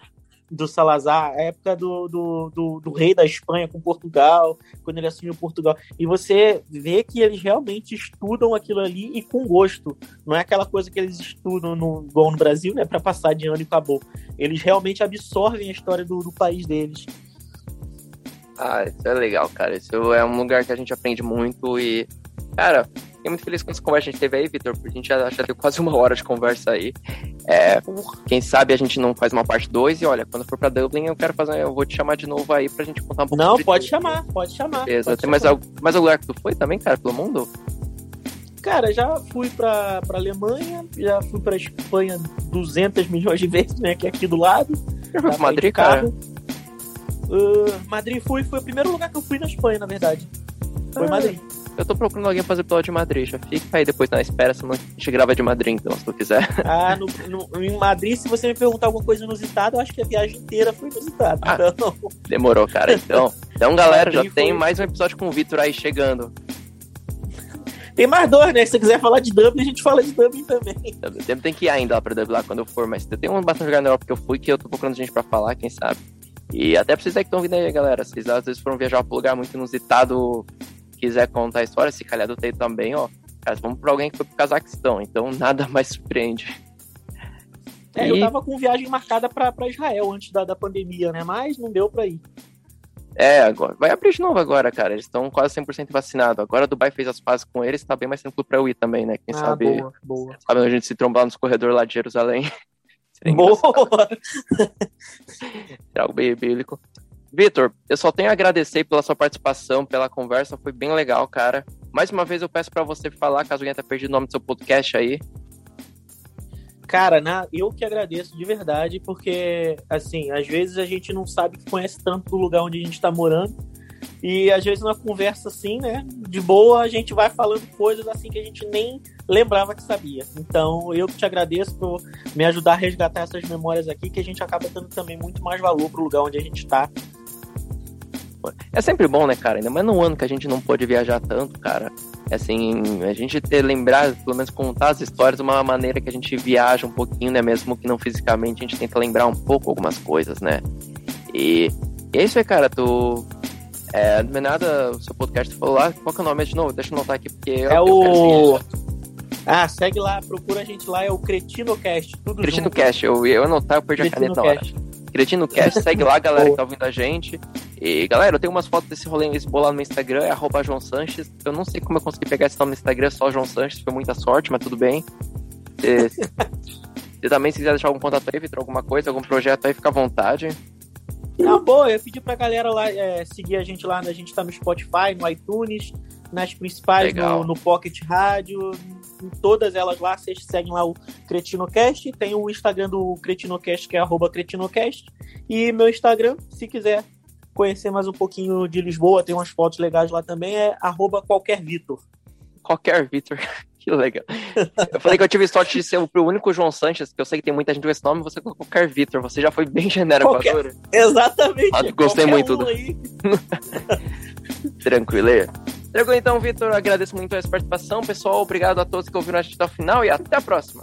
do Salazar, a época do, do, do, do, rei da Espanha com Portugal, quando ele assumiu Portugal. E você vê que eles realmente estudam aquilo ali e com gosto. Não é aquela coisa que eles estudam no, igual no Brasil, né, para passar de ano e acabou. Eles realmente absorvem a história do, do país deles. Ah, isso é legal, cara. Isso é um lugar que a gente aprende muito e, cara, Fiquei muito feliz com essa conversa que a gente teve aí, Vitor, porque a gente já, já teve quase uma hora de conversa aí. É, quem sabe a gente não faz uma parte 2 e olha, quando for pra Dublin eu quero fazer, eu vou te chamar de novo aí pra gente contar um pouco Não, pode chamar, pode chamar. Beleza. Pode Tem mais, algum, mais algum lugar que tu foi também, cara, pelo mundo? Cara, já fui pra, pra Alemanha, já fui pra Espanha 200 milhões de vezes, né, que é aqui do lado. Já *laughs* foi pra Madrid, cara? Uh, Madrid fui, foi o primeiro lugar que eu fui na Espanha, na verdade. Foi ah. Madrid. Eu tô procurando alguém pra fazer episódio de Madrid. Já fica aí depois na espera, se não a gente grava de Madrid, então, se tu quiser. *laughs* Ah, no, no, em Madrid, se você me perguntar alguma coisa inusitada, eu acho que a viagem inteira foi inusitada. Ah, então... Demorou, cara. Então, então galera, já tem mais um episódio com o Vitor aí chegando. Tem mais dois, né? Se você quiser falar de Dublin, a gente fala de Dublin também. Tempo tem que ir ainda lá pra Dublin lá quando eu for, mas tem um bastante lugar na Europa que eu fui que eu tô procurando gente pra falar, quem sabe. E até pra vocês aí que estão vindo aí, galera. Vocês às vezes foram viajar pra um lugar muito inusitado quiser contar a história, se calhar do Teito também, ó, cara, vamos pra alguém que foi pro Cazaquistão, então nada mais surpreende. É, e... eu tava com viagem marcada para Israel antes da, da pandemia, né? Mas não deu para ir. É, agora. Vai abrir de novo agora, cara. Eles estão quase 100% vacinados. Agora o Dubai fez as fases com eles, tá bem mais tranquilo pra eu ir também, né? Quem Ah, sabe. boa, boa. Sabe a gente se trombar nos corredores lá de Jerusalém. *laughs* Boa! Seria algo bem bíblico. Vitor, eu só tenho a agradecer pela sua participação, pela conversa, foi bem legal, cara. Mais uma vez eu peço pra você falar, caso alguém tenha perdido o nome do seu podcast aí. Cara, na, eu que agradeço de verdade, porque, assim, às vezes a gente não sabe que conhece tanto do lugar onde a gente tá morando. E às vezes numa conversa assim, né, de boa, a gente vai falando coisas assim que a gente nem lembrava que sabia. Então, eu que te agradeço por me ajudar a resgatar essas memórias aqui, que a gente acaba dando também muito mais valor pro lugar onde a gente tá. É sempre bom, né, cara? Ainda mais num ano que a gente não pôde viajar tanto, cara. Assim, a gente ter lembrado, pelo menos contar as histórias de uma maneira que a gente viaja um pouquinho, né? Mesmo que não fisicamente, a gente tenta lembrar um pouco algumas coisas, né? E, e é isso aí, cara. Tu. É, não é nada, o seu podcast falou lá. Qual que é o nome de novo? Deixa eu anotar aqui, porque. eu- É eu o. seguir. Ah, segue lá, procura a gente lá, é o CretinoCast, tudo Cretino junto. Cast, eu ia anotar, eu perdi a caneta na hora. Cretino Cast, segue lá, galera que tá ouvindo a gente. E galera, eu tenho umas fotos desse rolê em Lisboa lá no meu Instagram, é arroba João Sanches. Eu não sei como eu consegui pegar esse nome no Instagram, só João Sanches, foi muita sorte, mas tudo bem. E, e *laughs* também, se quiser deixar algum contato aí, Vitor, alguma coisa, algum projeto aí, fica à vontade. Não, boa, eu pedi pra galera lá é, seguir a gente lá, a gente tá no Spotify, no iTunes, nas principais, Legal. no, no Pocket Rádio, em todas elas lá, vocês seguem lá o CretinoCast, tem o Instagram do CretinoCast, que é arroba CretinoCast, e meu Instagram, se quiser conhecer mais um pouquinho de Lisboa, tem umas fotos legais lá também, é arroba qualquer Vitor. Qualquer Vitor, *laughs* que legal. Eu falei que eu tive sorte de ser o único João Sanches, que eu sei que tem muita gente com esse nome, você colocou qualquer Vitor, você já foi bem *laughs* genérico Qualquer- agora. Exatamente. Ah, gostei muito um *laughs* aí. Tranquilo. Então, Vitor, agradeço muito a participação. Pessoal, obrigado a todos que ouviram a gente até o final e até a próxima.